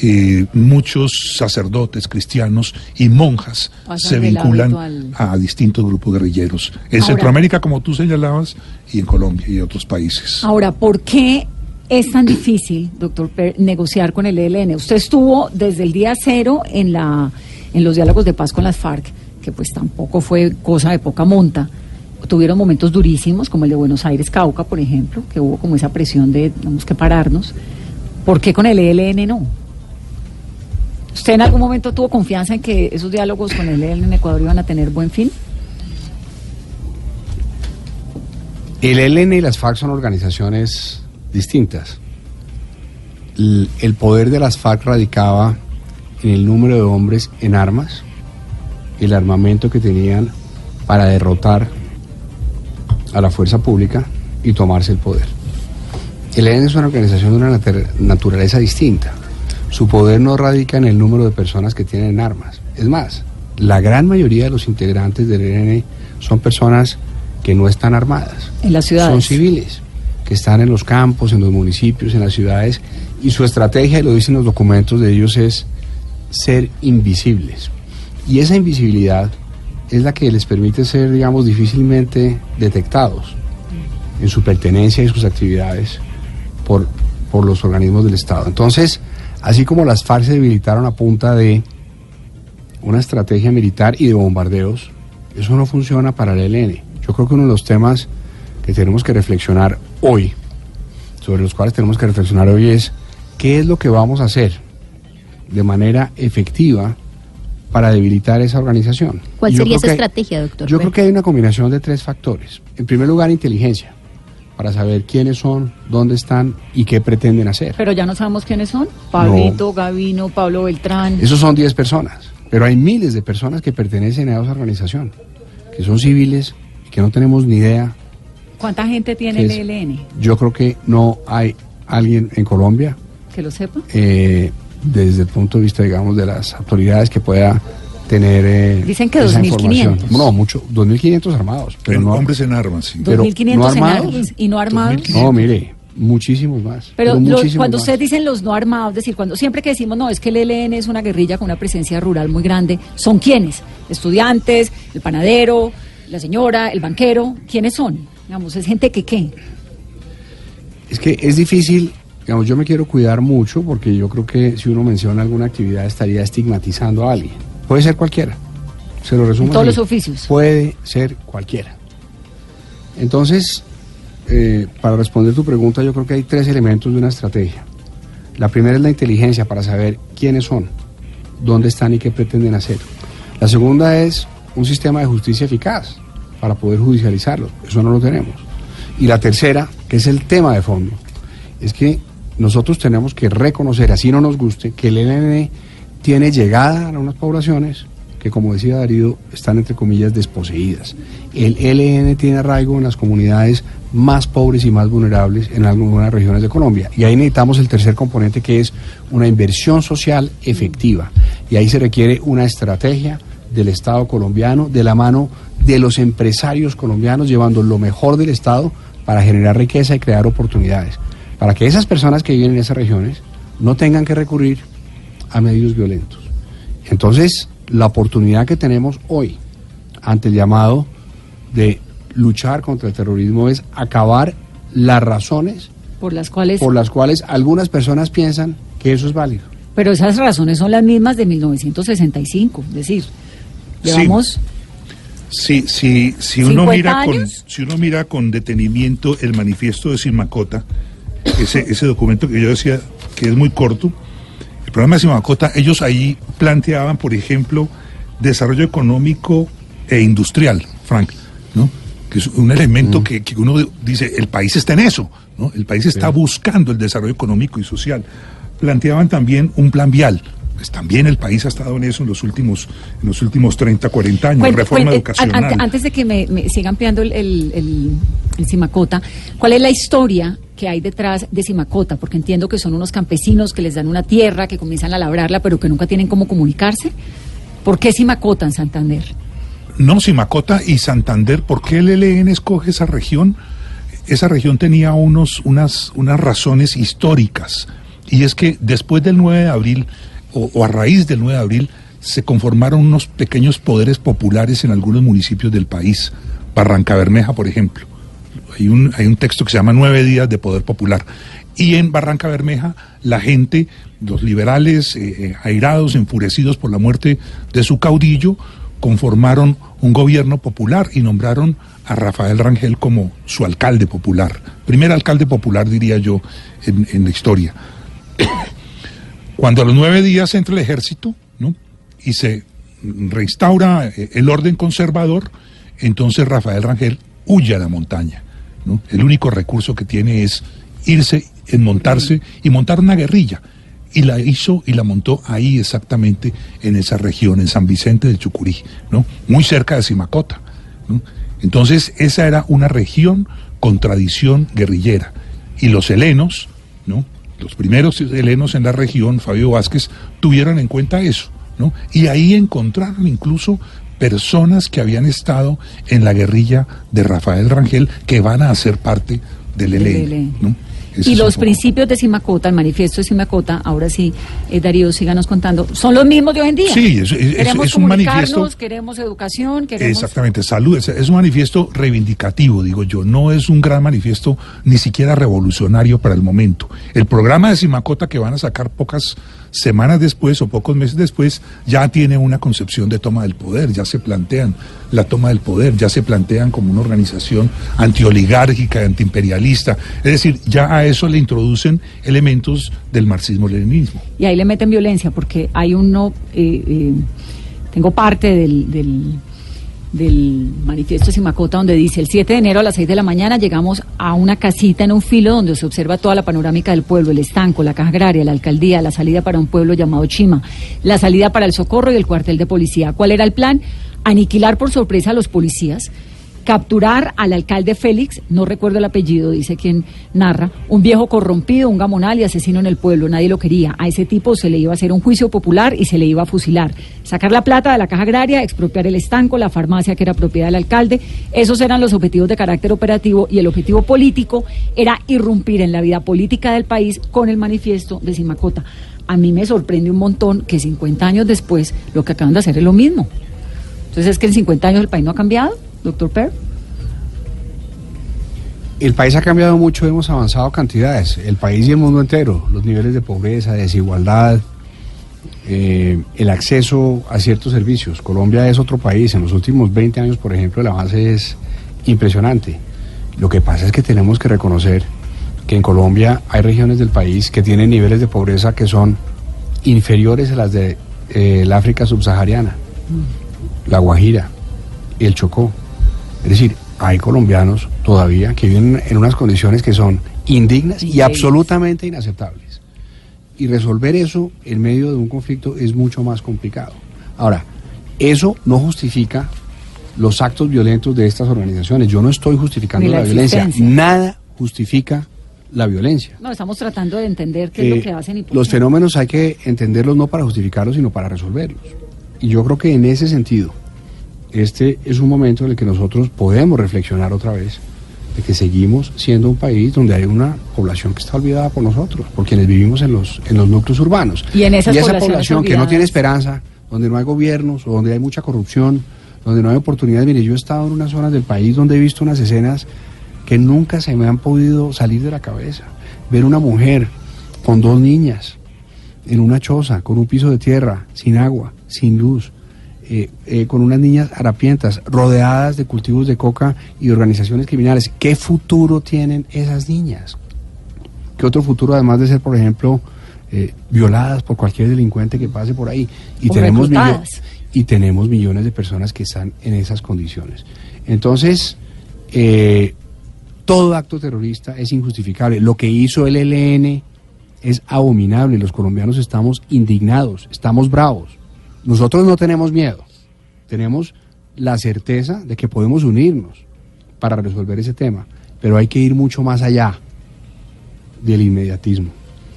eh, muchos sacerdotes cristianos y monjas Pasan se vinculan a distintos grupos guerrilleros. En Ahora- Centroamérica, como tú señalabas, y en Colombia y otros países. Ahora, ¿por qué es tan difícil, doctor, Per, negociar con el ELN? Usted estuvo desde el día cero en, la, en los diálogos de paz con las FARC, que pues tampoco fue cosa de poca monta. Tuvieron momentos durísimos, como el de Buenos Aires, Cauca, por ejemplo, que hubo como esa presión de tenemos que pararnos. ¿Por qué con el ELN no? ¿Usted en algún momento tuvo confianza en que esos diálogos con el ELN en Ecuador iban a tener buen fin? El ELN y las FARC son organizaciones distintas. El, poder de las FARC radicaba en el número de hombres en armas el armamento que tenían para derrotar a la fuerza pública y tomarse el poder. El ELN es una organización de una naturaleza distinta. Su poder no radica en el número de personas que tienen armas. Es más, la gran mayoría de los integrantes del ELN son personas que no están armadas. En las ciudades. Son civiles, que que están en los campos, en los municipios, en las ciudades, y su estrategia, y lo dicen los documentos de ellos, es ser invisibles. Y esa invisibilidad es la que les permite ser, digamos, difícilmente detectados en su pertenencia y sus actividades por, por los organismos del Estado. Entonces, así como las FARC se debilitaron a punta de una estrategia militar y de bombardeos, eso no funciona para el ELN. Yo creo que uno de los temas que tenemos que reflexionar hoy, sobre los cuales tenemos que reflexionar hoy es qué es lo que vamos a hacer de manera efectiva para debilitar esa organización. ¿Cuál sería esa que- estrategia, doctor? Yo creo que hay una combinación de tres factores. En primer lugar, inteligencia, para saber quiénes son, dónde están y qué pretenden hacer. Pero ya no sabemos quiénes son. Pablito, Gavino, Pablo Beltrán. Esos son 10 personas, pero hay miles de personas que pertenecen a esa organización, que son civiles y que no tenemos ni idea. ¿Cuánta gente tiene ¿Qué el? ELN? Yo creo que no hay alguien en Colombia, Que lo sepa. eh, desde el punto de vista, digamos, de las autoridades que pueda tener eh, Dicen que esa 2.500. información. No, mucho, 2.500 armados, pero En no, hombres en armas, sí. Pero 2.500 no en armados. armas y no armados. no, mire, muchísimos más. Pero lo- muchísimos cuando más. ustedes dicen los no armados, es decir, cuando siempre que decimos no, es que el ELN es una guerrilla con una presencia rural muy grande, ¿son quiénes? Estudiantes, el panadero, la señora, el banquero, ¿quiénes son? Digamos, es gente que qué. Es que es difícil, digamos, yo me quiero cuidar mucho porque yo creo que si uno menciona alguna actividad estaría estigmatizando a alguien. Puede ser cualquiera. Se lo resumo. En todos así. los oficios. Puede ser cualquiera. Entonces, eh, para responder tu pregunta, yo creo que hay tres elementos de una estrategia. La primera es la inteligencia para saber quiénes son, dónde están y qué pretenden hacer. La segunda es un sistema de justicia eficaz para poder judicializarlo. Eso no lo tenemos. Y la tercera, que es el tema de fondo, es que nosotros tenemos que reconocer, así no nos guste, que el ELN tiene llegada a unas poblaciones que, como decía Darío, están entre comillas desposeídas. El ELN tiene arraigo en las comunidades más pobres y más vulnerables en algunas regiones de Colombia. Y ahí necesitamos el tercer componente que es una inversión social efectiva. Y ahí se requiere una estrategia del Estado colombiano de la mano de los empresarios colombianos llevando lo mejor del Estado para generar riqueza y crear oportunidades. Para que esas personas que viven en esas regiones no tengan que recurrir a medios violentos. Entonces, la oportunidad que tenemos hoy ante el llamado de luchar contra el terrorismo es acabar las razones Por las cuales. por las cuales algunas personas piensan que eso es válido. Pero esas razones son las mismas de 1965. Es decir, Sí. llevamos. Sí, sí, si uno 50 mira con, si uno mira con detenimiento el manifiesto de Simacota, ese, ese documento que yo decía que es muy corto, el programa de Simacota, ellos ahí planteaban, por ejemplo, desarrollo económico e industrial, Frank, ¿no? Que es un elemento que, que uno dice, el país está en eso, ¿no? El país está buscando el desarrollo económico y social. Planteaban también un plan vial. Pues también el país ha estado en eso en los últimos, en los últimos 30, 40 años. Cuente- Reforma cuente, educacional. an- an- antes de que me, me siga ampliando el, el, el- el Simacota, ¿cuál es la historia que hay detrás de Simacota? Porque entiendo que son unos campesinos que les dan una tierra, que comienzan a labrarla, pero que nunca tienen cómo comunicarse. ¿Por qué Simacota en Santander? No, Simacota y Santander, ¿por qué el ELN escoge esa región? Esa región tenía unos, unas, unas razones históricas. Y es que después del 9 de abril, o, a raíz del 9 de abril, se conformaron unos pequeños poderes populares en algunos municipios del país. Barranca Bermeja, por ejemplo. Hay un, hay un texto que se llama Nueve días de poder popular. Y en Barranca Bermeja, la gente, los liberales, eh, eh, airados, enfurecidos por la muerte de su caudillo, conformaron un gobierno popular y nombraron a Rafael Rangel como su alcalde popular. Primer alcalde popular, diría yo, en, en la historia. Cuando a los nueve días entra el ejército, ¿no? Y se reinstaura eh, el orden conservador, entonces Rafael Rangel huye a la montaña. ¿no? El único recurso que tiene es irse, montarse y montar una guerrilla. Y la hizo y la montó ahí exactamente en esa región, en San Vicente de Chucurí, ¿no? Muy cerca de Simacota. ¿no? Entonces, esa era una región con tradición guerrillera. Y los helenos, ¿no? Los primeros helenos en la región, Fabio Vázquez, tuvieron en cuenta eso, ¿no? Y ahí encontraron incluso personas que habían estado en la guerrilla de Rafael Rangel que van a hacer parte del. ELN. ¿no? Y los principios de Simacota, el manifiesto de Simacota, ahora sí, eh, Darío, síganos contando, son los mismos de hoy en día. Sí, es- es- queremos es un manifiesto- queremos educación, queremos... Exactamente, salud. Es, es un manifiesto reivindicativo, digo yo. No es un gran manifiesto, ni siquiera revolucionario para el momento. El programa de Simacota que van a sacar pocas semanas después o pocos meses después ya tiene una concepción de toma del poder, ya se plantean la toma del poder, ya se plantean como una organización antioligárquica, antiimperialista. Es decir, ya a eso le introducen elementos del marxismo-leninismo. Y ahí le meten violencia, porque hay uno, eh, eh, tengo parte del, del, del manifiesto Simacota donde dice, el 7 de enero a las 6 de la mañana llegamos a una casita en un filo donde se observa toda la panorámica del pueblo, el estanco, la caja agraria, la alcaldía, la salida para un pueblo llamado Chima, la salida para el socorro y el cuartel de policía. ¿Cuál era el plan? Aniquilar por sorpresa a los policías capturar al alcalde Félix, no recuerdo el apellido, dice quien narra, un viejo corrompido, un gamonal y asesino en el pueblo, nadie lo quería. A ese tipo se le iba a hacer un juicio popular y se le iba a fusilar. Sacar la plata de la caja agraria, expropiar el estanco, la farmacia que era propiedad del alcalde, esos eran los objetivos de carácter operativo y el objetivo político era irrumpir en la vida política del país con el manifiesto de Simacota. A mí me sorprende un montón que 50 años después lo que acaban de hacer es lo mismo. Entonces es que en 50 años el país no ha cambiado, doctor Per. El país ha cambiado mucho, hemos avanzado cantidades, el país y el mundo entero, los niveles de pobreza, de desigualdad, eh, el acceso a ciertos servicios. Colombia es otro país, en los últimos 20 años, por ejemplo, el avance es impresionante. Lo que pasa es que tenemos que reconocer que en Colombia hay regiones del país que tienen niveles de pobreza que son inferiores a las de eh, el África subsahariana, la Guajira, el Chocó. Es decir, hay colombianos todavía que viven en unas condiciones que son indignas y absolutamente inaceptables. Y resolver eso en medio de un conflicto es mucho más complicado. Ahora, eso no justifica los actos violentos de estas organizaciones. Yo no estoy justificando la la, violencia. Nada justifica la violencia. No, estamos tratando de entender qué es Eh, lo que hacen y por los fenómenos hay que entenderlos no para justificarlos, sino para resolverlos. Y yo creo que en ese sentido, este es un momento en el que nosotros podemos reflexionar otra vez de que seguimos siendo un país donde hay una población que está olvidada por nosotros, por quienes vivimos en los, en los núcleos urbanos. Y en esas esa población que no tiene esperanza, donde no hay gobiernos, o donde hay mucha corrupción, donde no hay oportunidades. Mire, yo he estado en unas zonas del país donde he visto unas escenas que nunca se me han podido salir de la cabeza. Ver una mujer con dos niñas en una choza, con un piso de tierra, sin agua, sin luz, eh, eh, con unas niñas harapientas, rodeadas de cultivos de coca y organizaciones criminales. ¿Qué futuro tienen esas niñas? ¿Qué otro futuro, además de ser, por ejemplo, eh, violadas por cualquier delincuente que pase por ahí? Y O tenemos, millo- reclutadas. y tenemos millones de personas que están en esas condiciones. Entonces, eh, todo acto terrorista es injustificable. Lo que hizo el ELN es abominable. Los colombianos estamos indignados, estamos bravos. Nosotros no tenemos miedo. Tenemos la certeza de que podemos unirnos para resolver ese tema. Pero hay que ir mucho más allá del inmediatismo.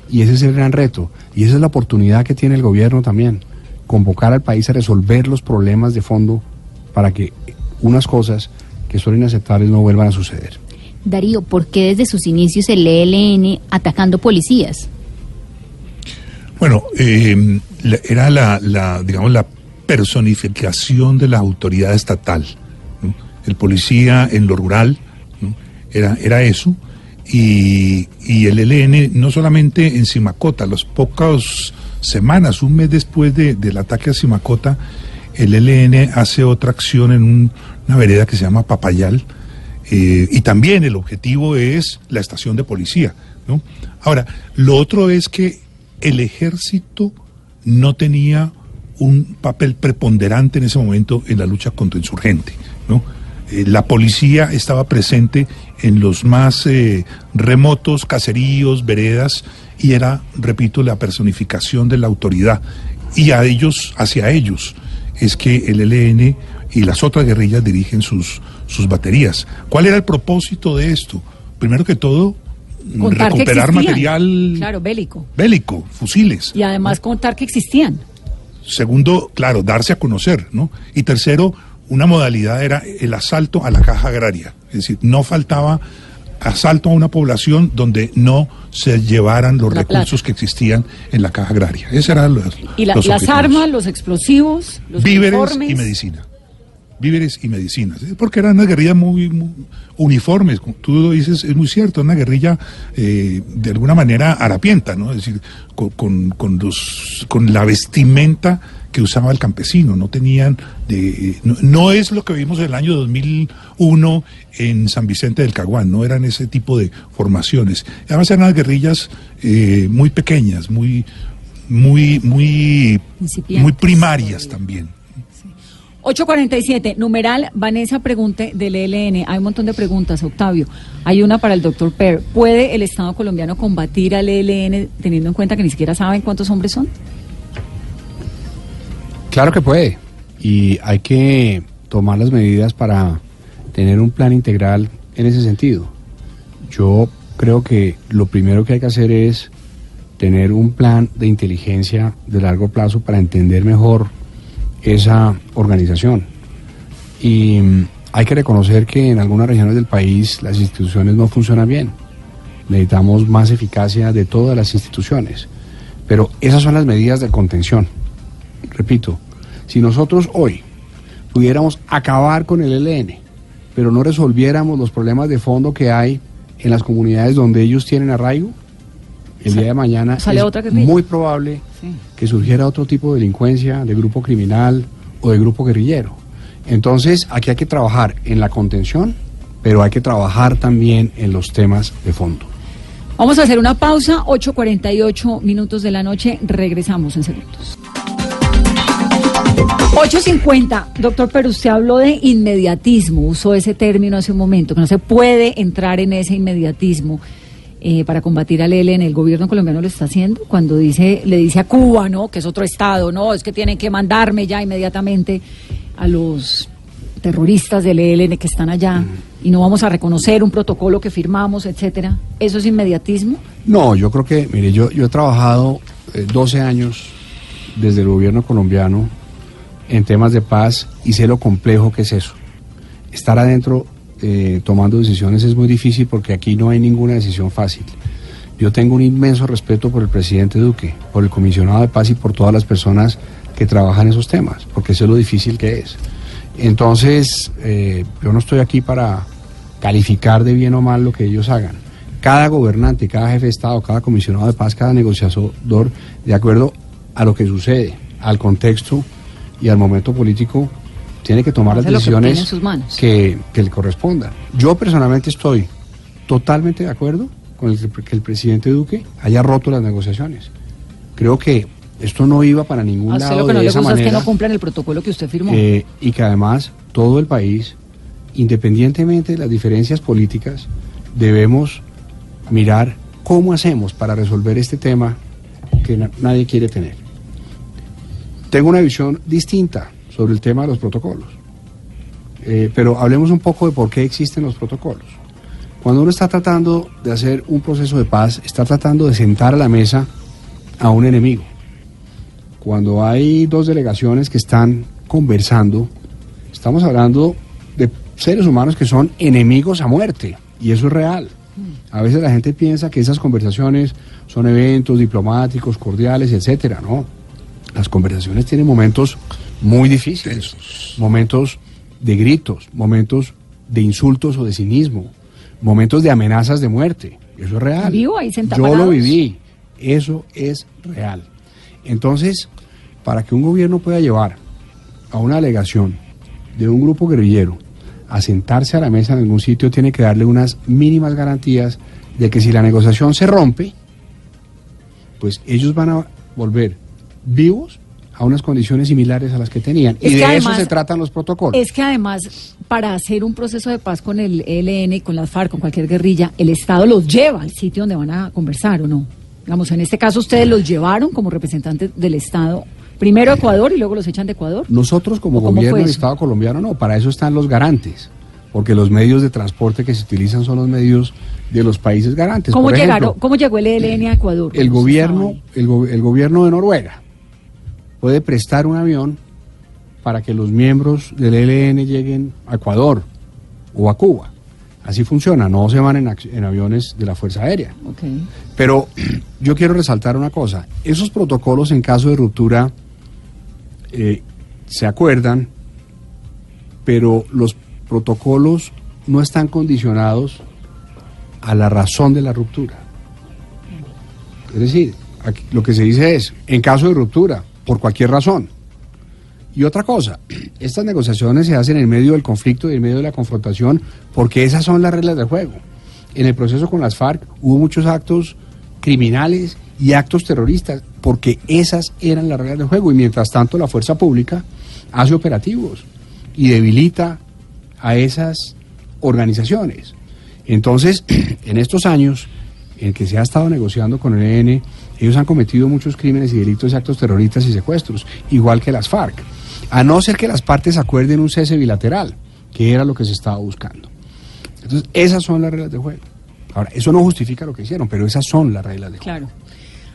Y ese es el gran reto. Y esa es la oportunidad que tiene el gobierno también. Convocar al país a resolver los problemas de fondo para que unas cosas que son inaceptables no vuelvan a suceder. Darío, ¿por qué desde sus inicios el ELN atacando policías? Bueno, eh, era la, digamos, la personificación de la autoridad estatal. El policía en lo rural era, era eso. Y, y el ELN, no solamente en Simacota, las pocas semanas, un mes después de- del ataque a Simacota, el ELN hace otra acción en un- una vereda que se llama Papayal. eh, y también el objetivo es la estación de policía. Ahora, lo otro es que el ejército no tenía un papel preponderante en ese momento en la lucha contra insurgente. Eh, la policía estaba presente en los más eh, remotos caseríos, veredas, y era, repito, la personificación de la autoridad. Y a ellos, hacia ellos, es que el ELN y las otras guerrillas dirigen sus, sus baterías. ¿Cuál era el propósito de esto? Primero que todo, Contar recuperar material Claro, bélico. bélico, fusiles. Y además contar que existían. Segundo, claro, darse a conocer, ¿no? Y tercero, una modalidad era el asalto a la caja agraria. Es decir, no faltaba asalto a una población donde no se llevaran los La recursos que existían en la caja agraria. Ese eran los, Y la- los las armas, los explosivos, los víveres uniformes. y medicina. Víveres y medicinas. ¿eh? Porque eran unas guerrillas muy, muy uniformes. como Tú lo dices, es muy cierto, una guerrilla eh, de alguna manera harapienta, ¿no? Es decir, con, con, con los, con la vestimenta que usaba el campesino. No tenían. De, no, no es lo que vimos en el año 2001 en San Vicente del Caguán. No eran ese tipo de formaciones. Además, eran unas guerrillas eh, muy pequeñas, muy. Muy, muy, muy primarias también. 847, numeral, Vanessa pregunte del ELN. Hay un montón de preguntas, Octavio. Hay una para el doctor Per. ¿Puede el Estado colombiano combatir al ELN teniendo en cuenta que ni siquiera saben cuántos hombres son? Claro que puede. Y hay que tomar las medidas para tener un plan integral en ese sentido. Yo creo que lo primero que hay que hacer es tener un plan de inteligencia de largo plazo para entender mejor esa organización. Y mm, hay que reconocer que en algunas regiones del país las instituciones no funcionan bien. Necesitamos más eficacia de todas las instituciones. Pero esas son las medidas de contención. Repito, si nosotros hoy pudiéramos acabar con el ELN, pero no resolviéramos los problemas de fondo que hay en las comunidades donde ellos tienen arraigo, el día de mañana sale es otra muy probable que surgiera otro tipo de delincuencia, de grupo criminal o de grupo guerrillero. Entonces, aquí hay que trabajar en la contención, pero hay que trabajar también en los temas de fondo. Vamos a hacer una pausa, 8.48 minutos de la noche, regresamos en segundos. 8.50, doctor, pero usted habló de inmediatismo, usó ese término hace un momento, que no se puede entrar en ese inmediatismo eh, para combatir al ELN. El gobierno colombiano lo está haciendo cuando dice, le dice a Cuba, ¿no? Que es otro estado, ¿no? Es que tienen que mandarme ya inmediatamente a los terroristas del ELN que están allá y no vamos a reconocer un protocolo que firmamos, etcétera. ¿Eso es inmediatismo? No, yo creo que, mire, yo, yo he trabajado eh, 12 años desde el gobierno colombiano en temas de paz y sé lo complejo que es eso. Estar adentro eh, tomando decisiones es muy difícil porque aquí no hay ninguna decisión fácil. Yo tengo un inmenso respeto por el presidente Duque, por el comisionado de paz y por todas las personas que trabajan esos temas, porque sé lo difícil que es. Entonces, eh, yo no estoy aquí para calificar de bien o mal lo que ellos hagan. Cada gobernante, cada jefe de Estado, cada comisionado de paz, cada negociador, de acuerdo a lo que sucede, al contexto y al momento político, tiene que tomar las que decisiones en sus manos. que, que le correspondan. Yo personalmente estoy totalmente de acuerdo con el que, que el presidente Duque haya roto las negociaciones. Creo que esto no iba para ningún lado lo que no de le esa gusta es que manera. no cumplan el protocolo que usted firmó. Eh, y que además todo el país, independientemente de las diferencias políticas, debemos mirar cómo hacemos para resolver este tema que na- nadie quiere tener. Tengo una visión distinta sobre el tema de los protocolos, Eh, pero hablemos un poco de por qué existen los protocolos. Cuando uno está tratando de hacer un proceso de paz, está tratando de sentar a la mesa a un enemigo cuando hay dos delegaciones que están conversando, estamos hablando de seres humanos que son enemigos a muerte, y eso es real. A veces la gente piensa que esas conversaciones son eventos diplomáticos, cordiales, etcétera, no. Las conversaciones tienen momentos muy difíciles, momentos de gritos, momentos de insultos o de cinismo, momentos de amenazas de muerte. Eso es real. ¿Vivo ahí sentado Yo lo viví. Eso es real. Entonces, para que un gobierno pueda llevar a una delegación de un grupo guerrillero a sentarse a la mesa en algún sitio, tiene que darle unas mínimas garantías de que si la negociación se rompe, pues ellos van a volver vivos a unas condiciones similares a las que tenían. Es y que de además- eso se tratan los protocolos. Es que además, para hacer un proceso de paz con el ELN, con las FARC, con cualquier guerrilla, el Estado los lleva al sitio donde van a conversar, ¿o no? Digamos, en este caso ustedes los llevaron como representantes del Estado, primero a Ecuador y luego los echan de Ecuador. Nosotros como ¿O cómo gobierno del? Estado colombiano no, para eso están los garantes, porque los medios de transporte que se utilizan son los medios de los países garantes. ¿Cómo, Por ejemplo, llegaron, ¿Cómo llegó el ELN a Ecuador? el gobierno, el, el gobierno de Noruega puede prestar un avión para que los miembros del ELN lleguen a Ecuador o a Cuba. Así funciona, no se van en, aviones de la Fuerza Aérea. Pero yo quiero resaltar una cosa, esos protocolos en caso de ruptura eh, se acuerdan, pero los protocolos no están condicionados a la razón de la ruptura. Es decir, aquí lo que se dice es, en caso de ruptura, por cualquier razón. Y otra cosa, estas negociaciones se hacen en medio del conflicto y en medio de la confrontación porque esas son las reglas del juego. En el proceso con las FARC hubo muchos actos criminales y actos terroristas porque esas eran las reglas del juego y mientras tanto la fuerza pública hace operativos y debilita a esas organizaciones. Entonces, en estos años en que se ha estado negociando con el EN, ellos han cometido muchos crímenes y delitos y actos terroristas y secuestros, igual que las FARC, a no ser que las partes acuerden un cese bilateral, que era lo que se estaba buscando. Entonces, esas son las reglas del juego. Ahora, eso no justifica lo que hicieron, pero esas son las reglas del juego. Claro.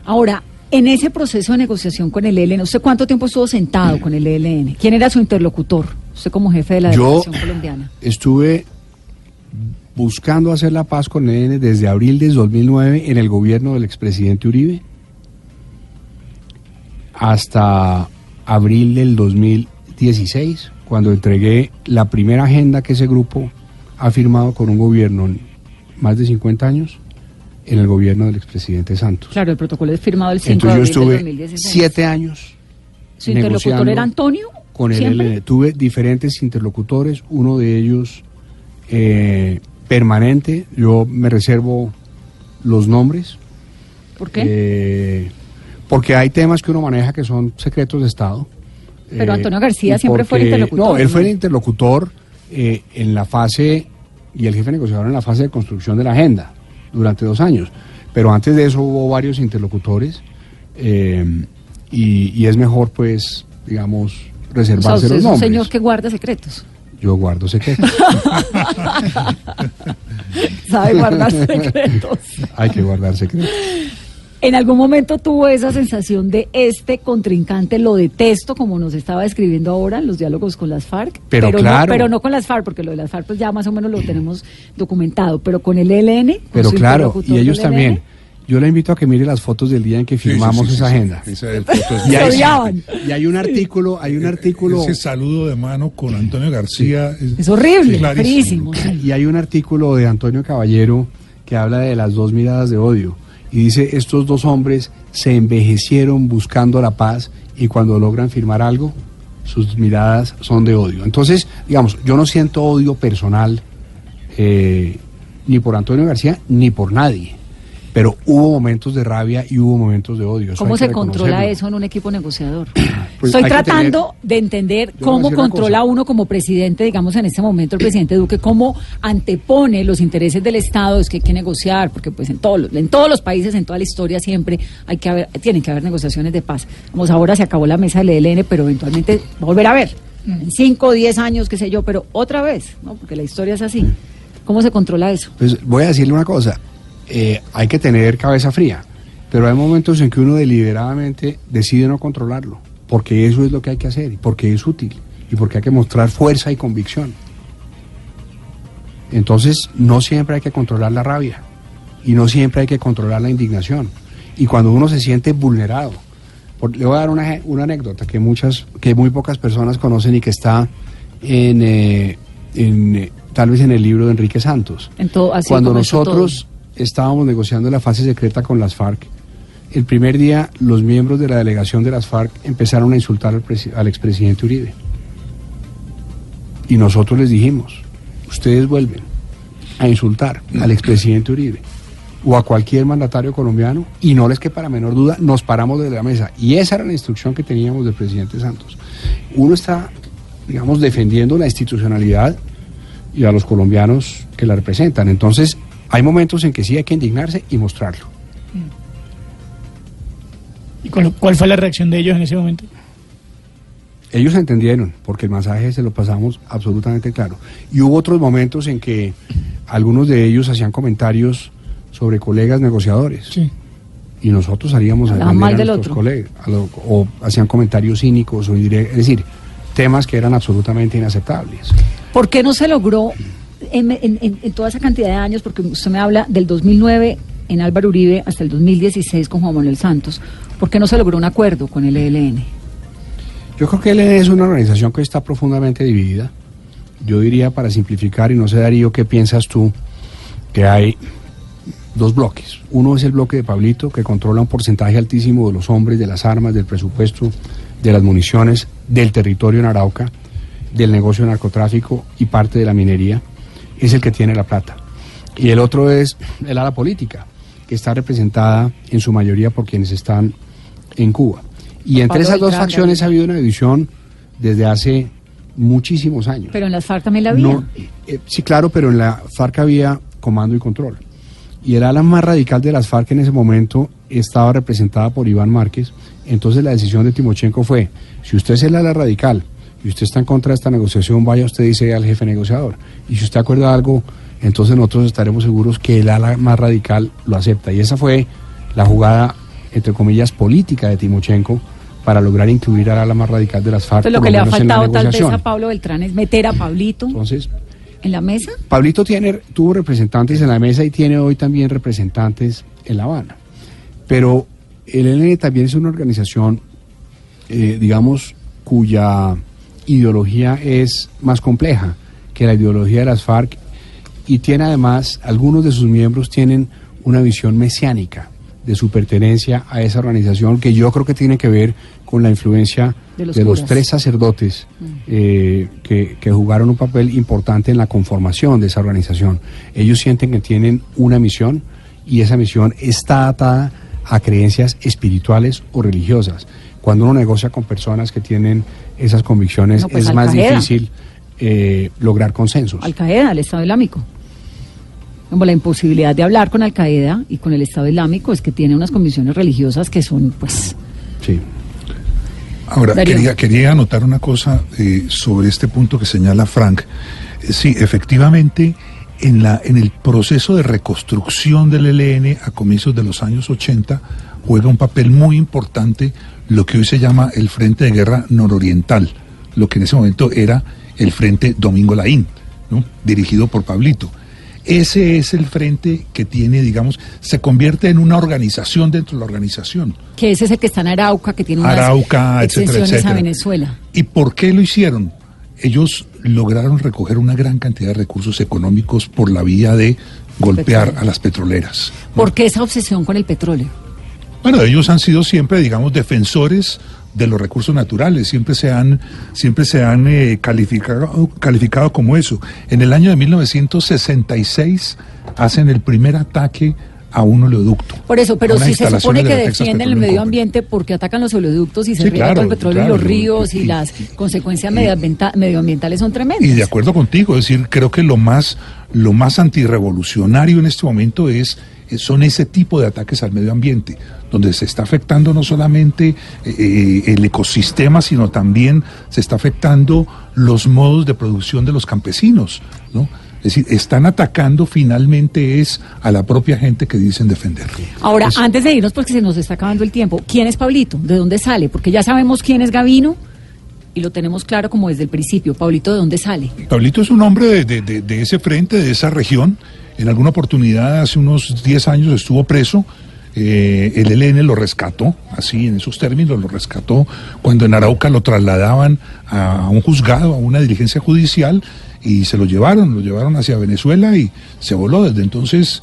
Ahora, en ese proceso de negociación con el ELN, ¿usted cuánto tiempo estuvo sentado con el ELN? ¿Quién era su interlocutor? Usted como jefe de la delegación colombiana. estuve buscando hacer la paz con el EN desde abril de 2009 en el gobierno del expresidente Uribe hasta abril del 2016, cuando entregué la primera agenda que ese grupo ha firmado con un gobierno más de 50 años en el gobierno del expresidente Santos. Claro, el protocolo es firmado el 5 Entonces yo de abril del estuve 2016. siete años ¿Su interlocutor era Antonio? con. ELN. Tuve diferentes interlocutores, uno de ellos eh, permanente. Yo me reservo los nombres. ¿Por qué? eh, porque hay temas que uno maneja que son secretos de Estado. Pero Eh, Antonio García siempre fue el interlocutor, No, él fue el interlocutor eh, en la fase y el jefe negociador en la fase de construcción de la agenda durante dos años. Pero antes de eso hubo varios interlocutores eh, y, y es mejor, pues, digamos, O sea, reservarse usted los es un nombres. señor que guarda secretos. Yo guardo secretos. Sabe guardar secretos. Hay que guardar secretos. En algún momento tuvo esa sensación de este contrincante, lo detesto, como nos estaba describiendo ahora en los diálogos con las FARC. Pero no, claro. pero no con las FARC, porque lo de las FARC pues ya más o menos lo tenemos documentado, pero con el ELN. Pero claro, y ellos ELN, también. Yo le invito a que mire las fotos del día en que sí, firmamos sí, sí, esa sí. agenda. Esa es- Y hay, odiaban. y hay un artículo, hay un artículo, Ese saludo de mano con Antonio García. Es horrible, clarísimo. frísimo. sí. y hay un artículo de Antonio Caballero que habla de las dos miradas de odio. Y dice, estos dos hombres se envejecieron buscando la paz y cuando logran firmar algo, sus miradas son de odio. Entonces, digamos, yo no siento odio personal eh, ni por Antonio García ni por nadie. Pero hubo momentos de rabia y hubo momentos de odio. Eso ¿Cómo se controla eso en un equipo negociador? Pues Estoy tratando de entender Yo cómo controla uno como presidente, digamos en este momento el presidente Duque, cómo antepone los intereses del Estado, es que hay que negociar, porque pues en todos los, en todos los países, en toda la historia siempre hay que haber, tienen que haber negociaciones de paz. Vamos, ahora se acabó la mesa del ELN, pero eventualmente va a volver a haber, en cinco o diez años, qué sé yo, pero otra vez, ¿no? Porque la historia es así. ¿Cómo se controla eso? Pues voy a decirle una cosa, eh, hay que tener cabeza fría, pero hay momentos en que uno deliberadamente decide no controlarlo, porque eso es lo que hay que hacer, y porque es útil, y porque hay que mostrar fuerza y convicción. Entonces, no siempre hay que controlar la rabia, y no siempre hay que controlar la indignación. Y cuando uno se siente vulnerado, por- le voy a dar una, anécdota que muchas, que muy pocas personas conocen y que está en, eh, en, eh, tal vez en el libro de Enrique Santos. En todo, así Cuando nosotros estábamos negociando la fase secreta con las FARC, el primer día los miembros de la delegación de las FARC empezaron a insultar al, al expresidente Uribe. Y nosotros les dijimos, ustedes vuelven a insultar al expresidente Uribe o a cualquier mandatario colombiano y no les quepa la menor duda, nos paramos de la mesa. Y esa era la instrucción que teníamos del presidente Santos. Uno está, digamos, defendiendo la institucionalidad y a los colombianos que la representan. Entonces, hay momentos en que sí hay que indignarse y mostrarlo. ¿Y cuál, cuál fue la reacción de ellos en ese momento? Ellos entendieron, porque el mensaje se lo pasamos absolutamente claro. Y hubo otros momentos en que algunos de ellos hacían comentarios sobre colegas negociadores. Sí. Y nosotros salíamos a Hablaban mal a del nuestros otro. colegas. a lo- o hacían comentarios cínicos o indirectos. Es decir, temas que eran absolutamente inaceptables. ¿Por qué no se logró en, en- en- toda esa cantidad de años, porque usted me habla del 2009 en Álvaro Uribe hasta el 2016 con Juan Manuel Santos, ¿por qué no se logró un acuerdo con el ELN? Yo creo que él es una organización que está profundamente dividida. Yo diría, para simplificar, y no sé, Darío, ¿qué piensas tú? Que hay dos bloques. Uno es el bloque de Pablito, que controla un porcentaje altísimo de los hombres, de las armas, del presupuesto, de las municiones, del territorio en Arauca, del negocio de narcotráfico y parte de la minería. Es el que tiene la plata. Y el otro es el ala política, que está representada en su mayoría por quienes están en Cuba. Y entre esas dos facciones ha habido una división desde hace muchísimos años. Pero en las FARC también la había. No, eh, sí, claro, pero en la FARC había comando y control. Y el ala más radical de las FARC en ese momento estaba representada por Iván Márquez. Entonces la decisión de Timochenko fue, si usted es el ala radical y usted está en contra de esta negociación, vaya usted dice al jefe negociador. Y si usted acuerda algo, entonces nosotros estaremos seguros que el ala más radical lo acepta. Y esa fue la jugada, entre comillas, política de Timochenko para lograr incluir al ala más radical de las FARC. Entonces lo que le ha menos en la faltado tal vez a Pablo Beltrán es meter a Pablito Entonces, en la mesa. Pablito tiene, tuvo representantes en la mesa y tiene hoy también representantes en La Habana. Pero el ELN también es una organización, eh, digamos, cuya ideología es más compleja que la ideología de las FARC y tiene además, algunos de sus miembros tienen una visión mesiánica de su pertenencia a esa organización que yo creo que tiene que ver con la influencia De de los curas. tres sacerdotes eh, que, que jugaron un papel importante en la conformación de esa organización. Ellos sienten que tienen una misión y esa misión está atada a creencias espirituales o religiosas. Cuando uno negocia con personas que tienen esas convicciones No, pues, es más difícil eh, lograr consensos. Al Qaeda, el Estado Islámico. Como la imposibilidad de hablar con Al Qaeda y con el Estado Islámico es que tiene unas convicciones religiosas que son, pues, Sí. Ahora, Darío. quería, quería anotar una cosa eh, sobre este punto que señala Frank. Eh, sí, efectivamente, en, la, en el proceso de reconstrucción del ELN a comienzos de los años 80 juega un papel muy importante lo que hoy se llama el Frente de Guerra Nororiental, lo que en ese momento era el Frente Domingo Laín, ¿no? dirigido por Pablito. Ese es el frente que tiene, digamos, se convierte en una organización dentro de la organización. que ese es el que está en Arauca, que tiene unas Arauca, etcétera, extensiones a etcétera. Venezuela. ¿Y por qué lo hicieron? Ellos lograron recoger una gran cantidad de recursos económicos por la vía de golpear Petróleo. a las petroleras. ¿Por qué esa obsesión con el petróleo? Bueno, ellos han sido siempre, digamos, defensores de los recursos naturales, siempre se han, siempre se han eh, calificado, calificado como eso. En el año de 1966 hacen el primer ataque a un oleoducto. Por eso, pero si se supone que de defienden el medio ambiente porque atacan los oleoductos y se Sí, riega claro, todo el petróleo claro, y los ríos y, y- las y- consecuencias y- medioambientales son tremendas. Y de acuerdo contigo, es decir, creo que lo más, lo más antirrevolucionario en este momento es, son ese tipo de ataques al medio ambiente, donde se está afectando no solamente eh, el ecosistema, sino también se está afectando los modos de producción de los campesinos, ¿no? Es decir, están atacando finalmente es a la propia gente que dicen defender. Ahora, Es- antes de irnos, porque se nos está acabando el tiempo, ¿quién es Pablito? ¿De dónde sale? Porque ya sabemos quién es Gavino y lo tenemos claro como desde el principio. Pablito, ¿de dónde sale? Pablito es un hombre de, de- de- de ese frente, de esa región. En alguna oportunidad, hace unos 10 años, estuvo preso. Eh, el ELN lo rescató, así en esos términos, lo rescató cuando en Arauca lo trasladaban a un juzgado, a una diligencia judicial, y se lo llevaron, lo llevaron hacia Venezuela y se voló. Desde entonces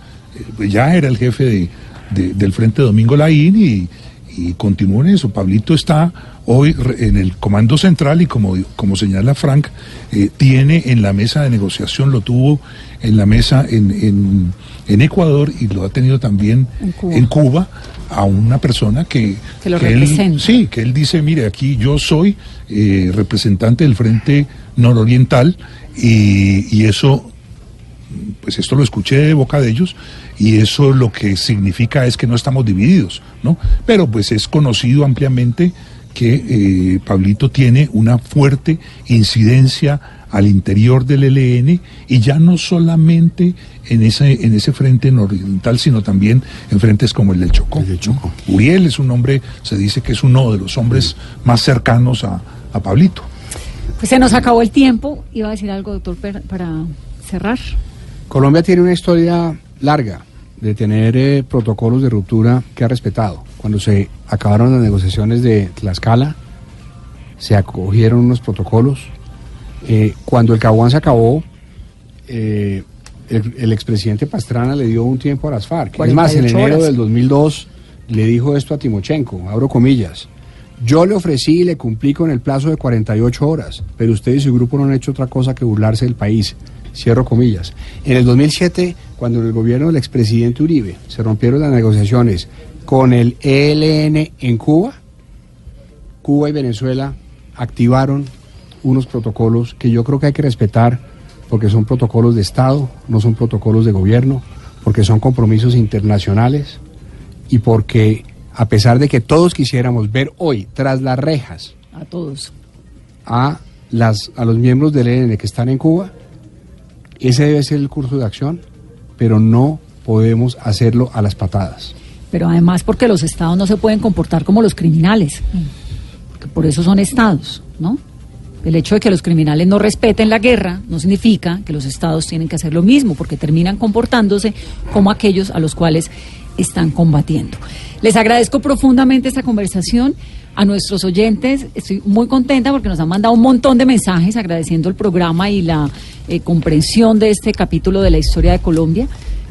eh, ya era el jefe de- de- del Frente Domingo Laín y, y continúa en eso. Pablito está hoy en el Comando Central y como, como señala Frank, eh, tiene en la mesa de negociación, lo tuvo en la mesa en, en, en Ecuador y lo ha tenido también En Cuba. en Cuba a una persona que, Que lo él- sí, que él dice, mire, aquí yo soy eh, representante del Frente Nororiental y, y eso pues esto lo escuché de boca de ellos y eso lo que significa es que no estamos divididos, ¿no? Pero pues es conocido ampliamente que eh, Pablito tiene una fuerte incidencia al interior del ELN y ya no solamente en ese en ese frente nororiental, sino también en frentes como el del Chocó. El del Chocó. Uriel es un hombre, se dice que es uno de los hombres más cercanos a, a Pablito. Pues se nos acabó el tiempo. Iba a decir algo, doctor, para cerrar. Colombia tiene una historia larga de tener eh, protocolos de ruptura que ha respetado. Cuando se acabaron las negociaciones de Tlaxcala, se acogieron unos protocolos. Eh, cuando el Caguán se acabó, eh, el, el expresidente Pastrana le dio un tiempo a las FARC. Es más, en 48 enero horas. del 2002 le dijo esto a Timochenko, abro comillas. Yo le ofrecí y le cumplí con el plazo de 48 horas, pero usted y su grupo no han hecho otra cosa que burlarse del país. Cierro comillas. En el 2007, cuando en el gobierno del expresidente Uribe se rompieron las negociaciones con el ELN en Cuba, Cuba y Venezuela activaron unos protocolos que yo creo que hay que respetar porque son protocolos de Estado, no son protocolos de gobierno, porque son compromisos internacionales y porque a pesar de que todos quisiéramos ver hoy tras las rejas A todos. a, las, a los miembros del ELN que están en Cuba, ese debe ser el curso de acción, pero no podemos hacerlo a las patadas. Pero además porque los estados no se pueden comportar como los criminales. Porque por eso son estados, ¿no? El hecho de que los criminales no respeten la guerra no significa que los estados tienen que hacer lo mismo, porque terminan comportándose como aquellos a los cuales están combatiendo. Les agradezco profundamente esta conversación. A nuestros oyentes, estoy muy contenta porque nos han mandado un montón de mensajes agradeciendo el programa y la eh, comprensión de este capítulo de la historia de Colombia.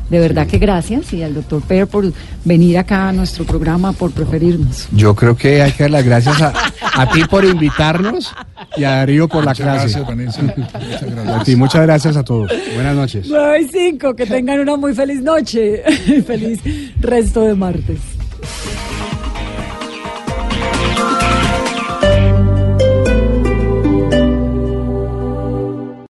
De verdad que gracias y al doctor Per por venir acá a nuestro programa, por preferirnos. Yo creo que hay que dar las gracias a, a ti por invitarnos y a Darío por la clase. gracias. Muchas A gracias. ti, muchas gracias a todos. Buenas noches. 9 y 5, que tengan una muy feliz noche y feliz resto de martes.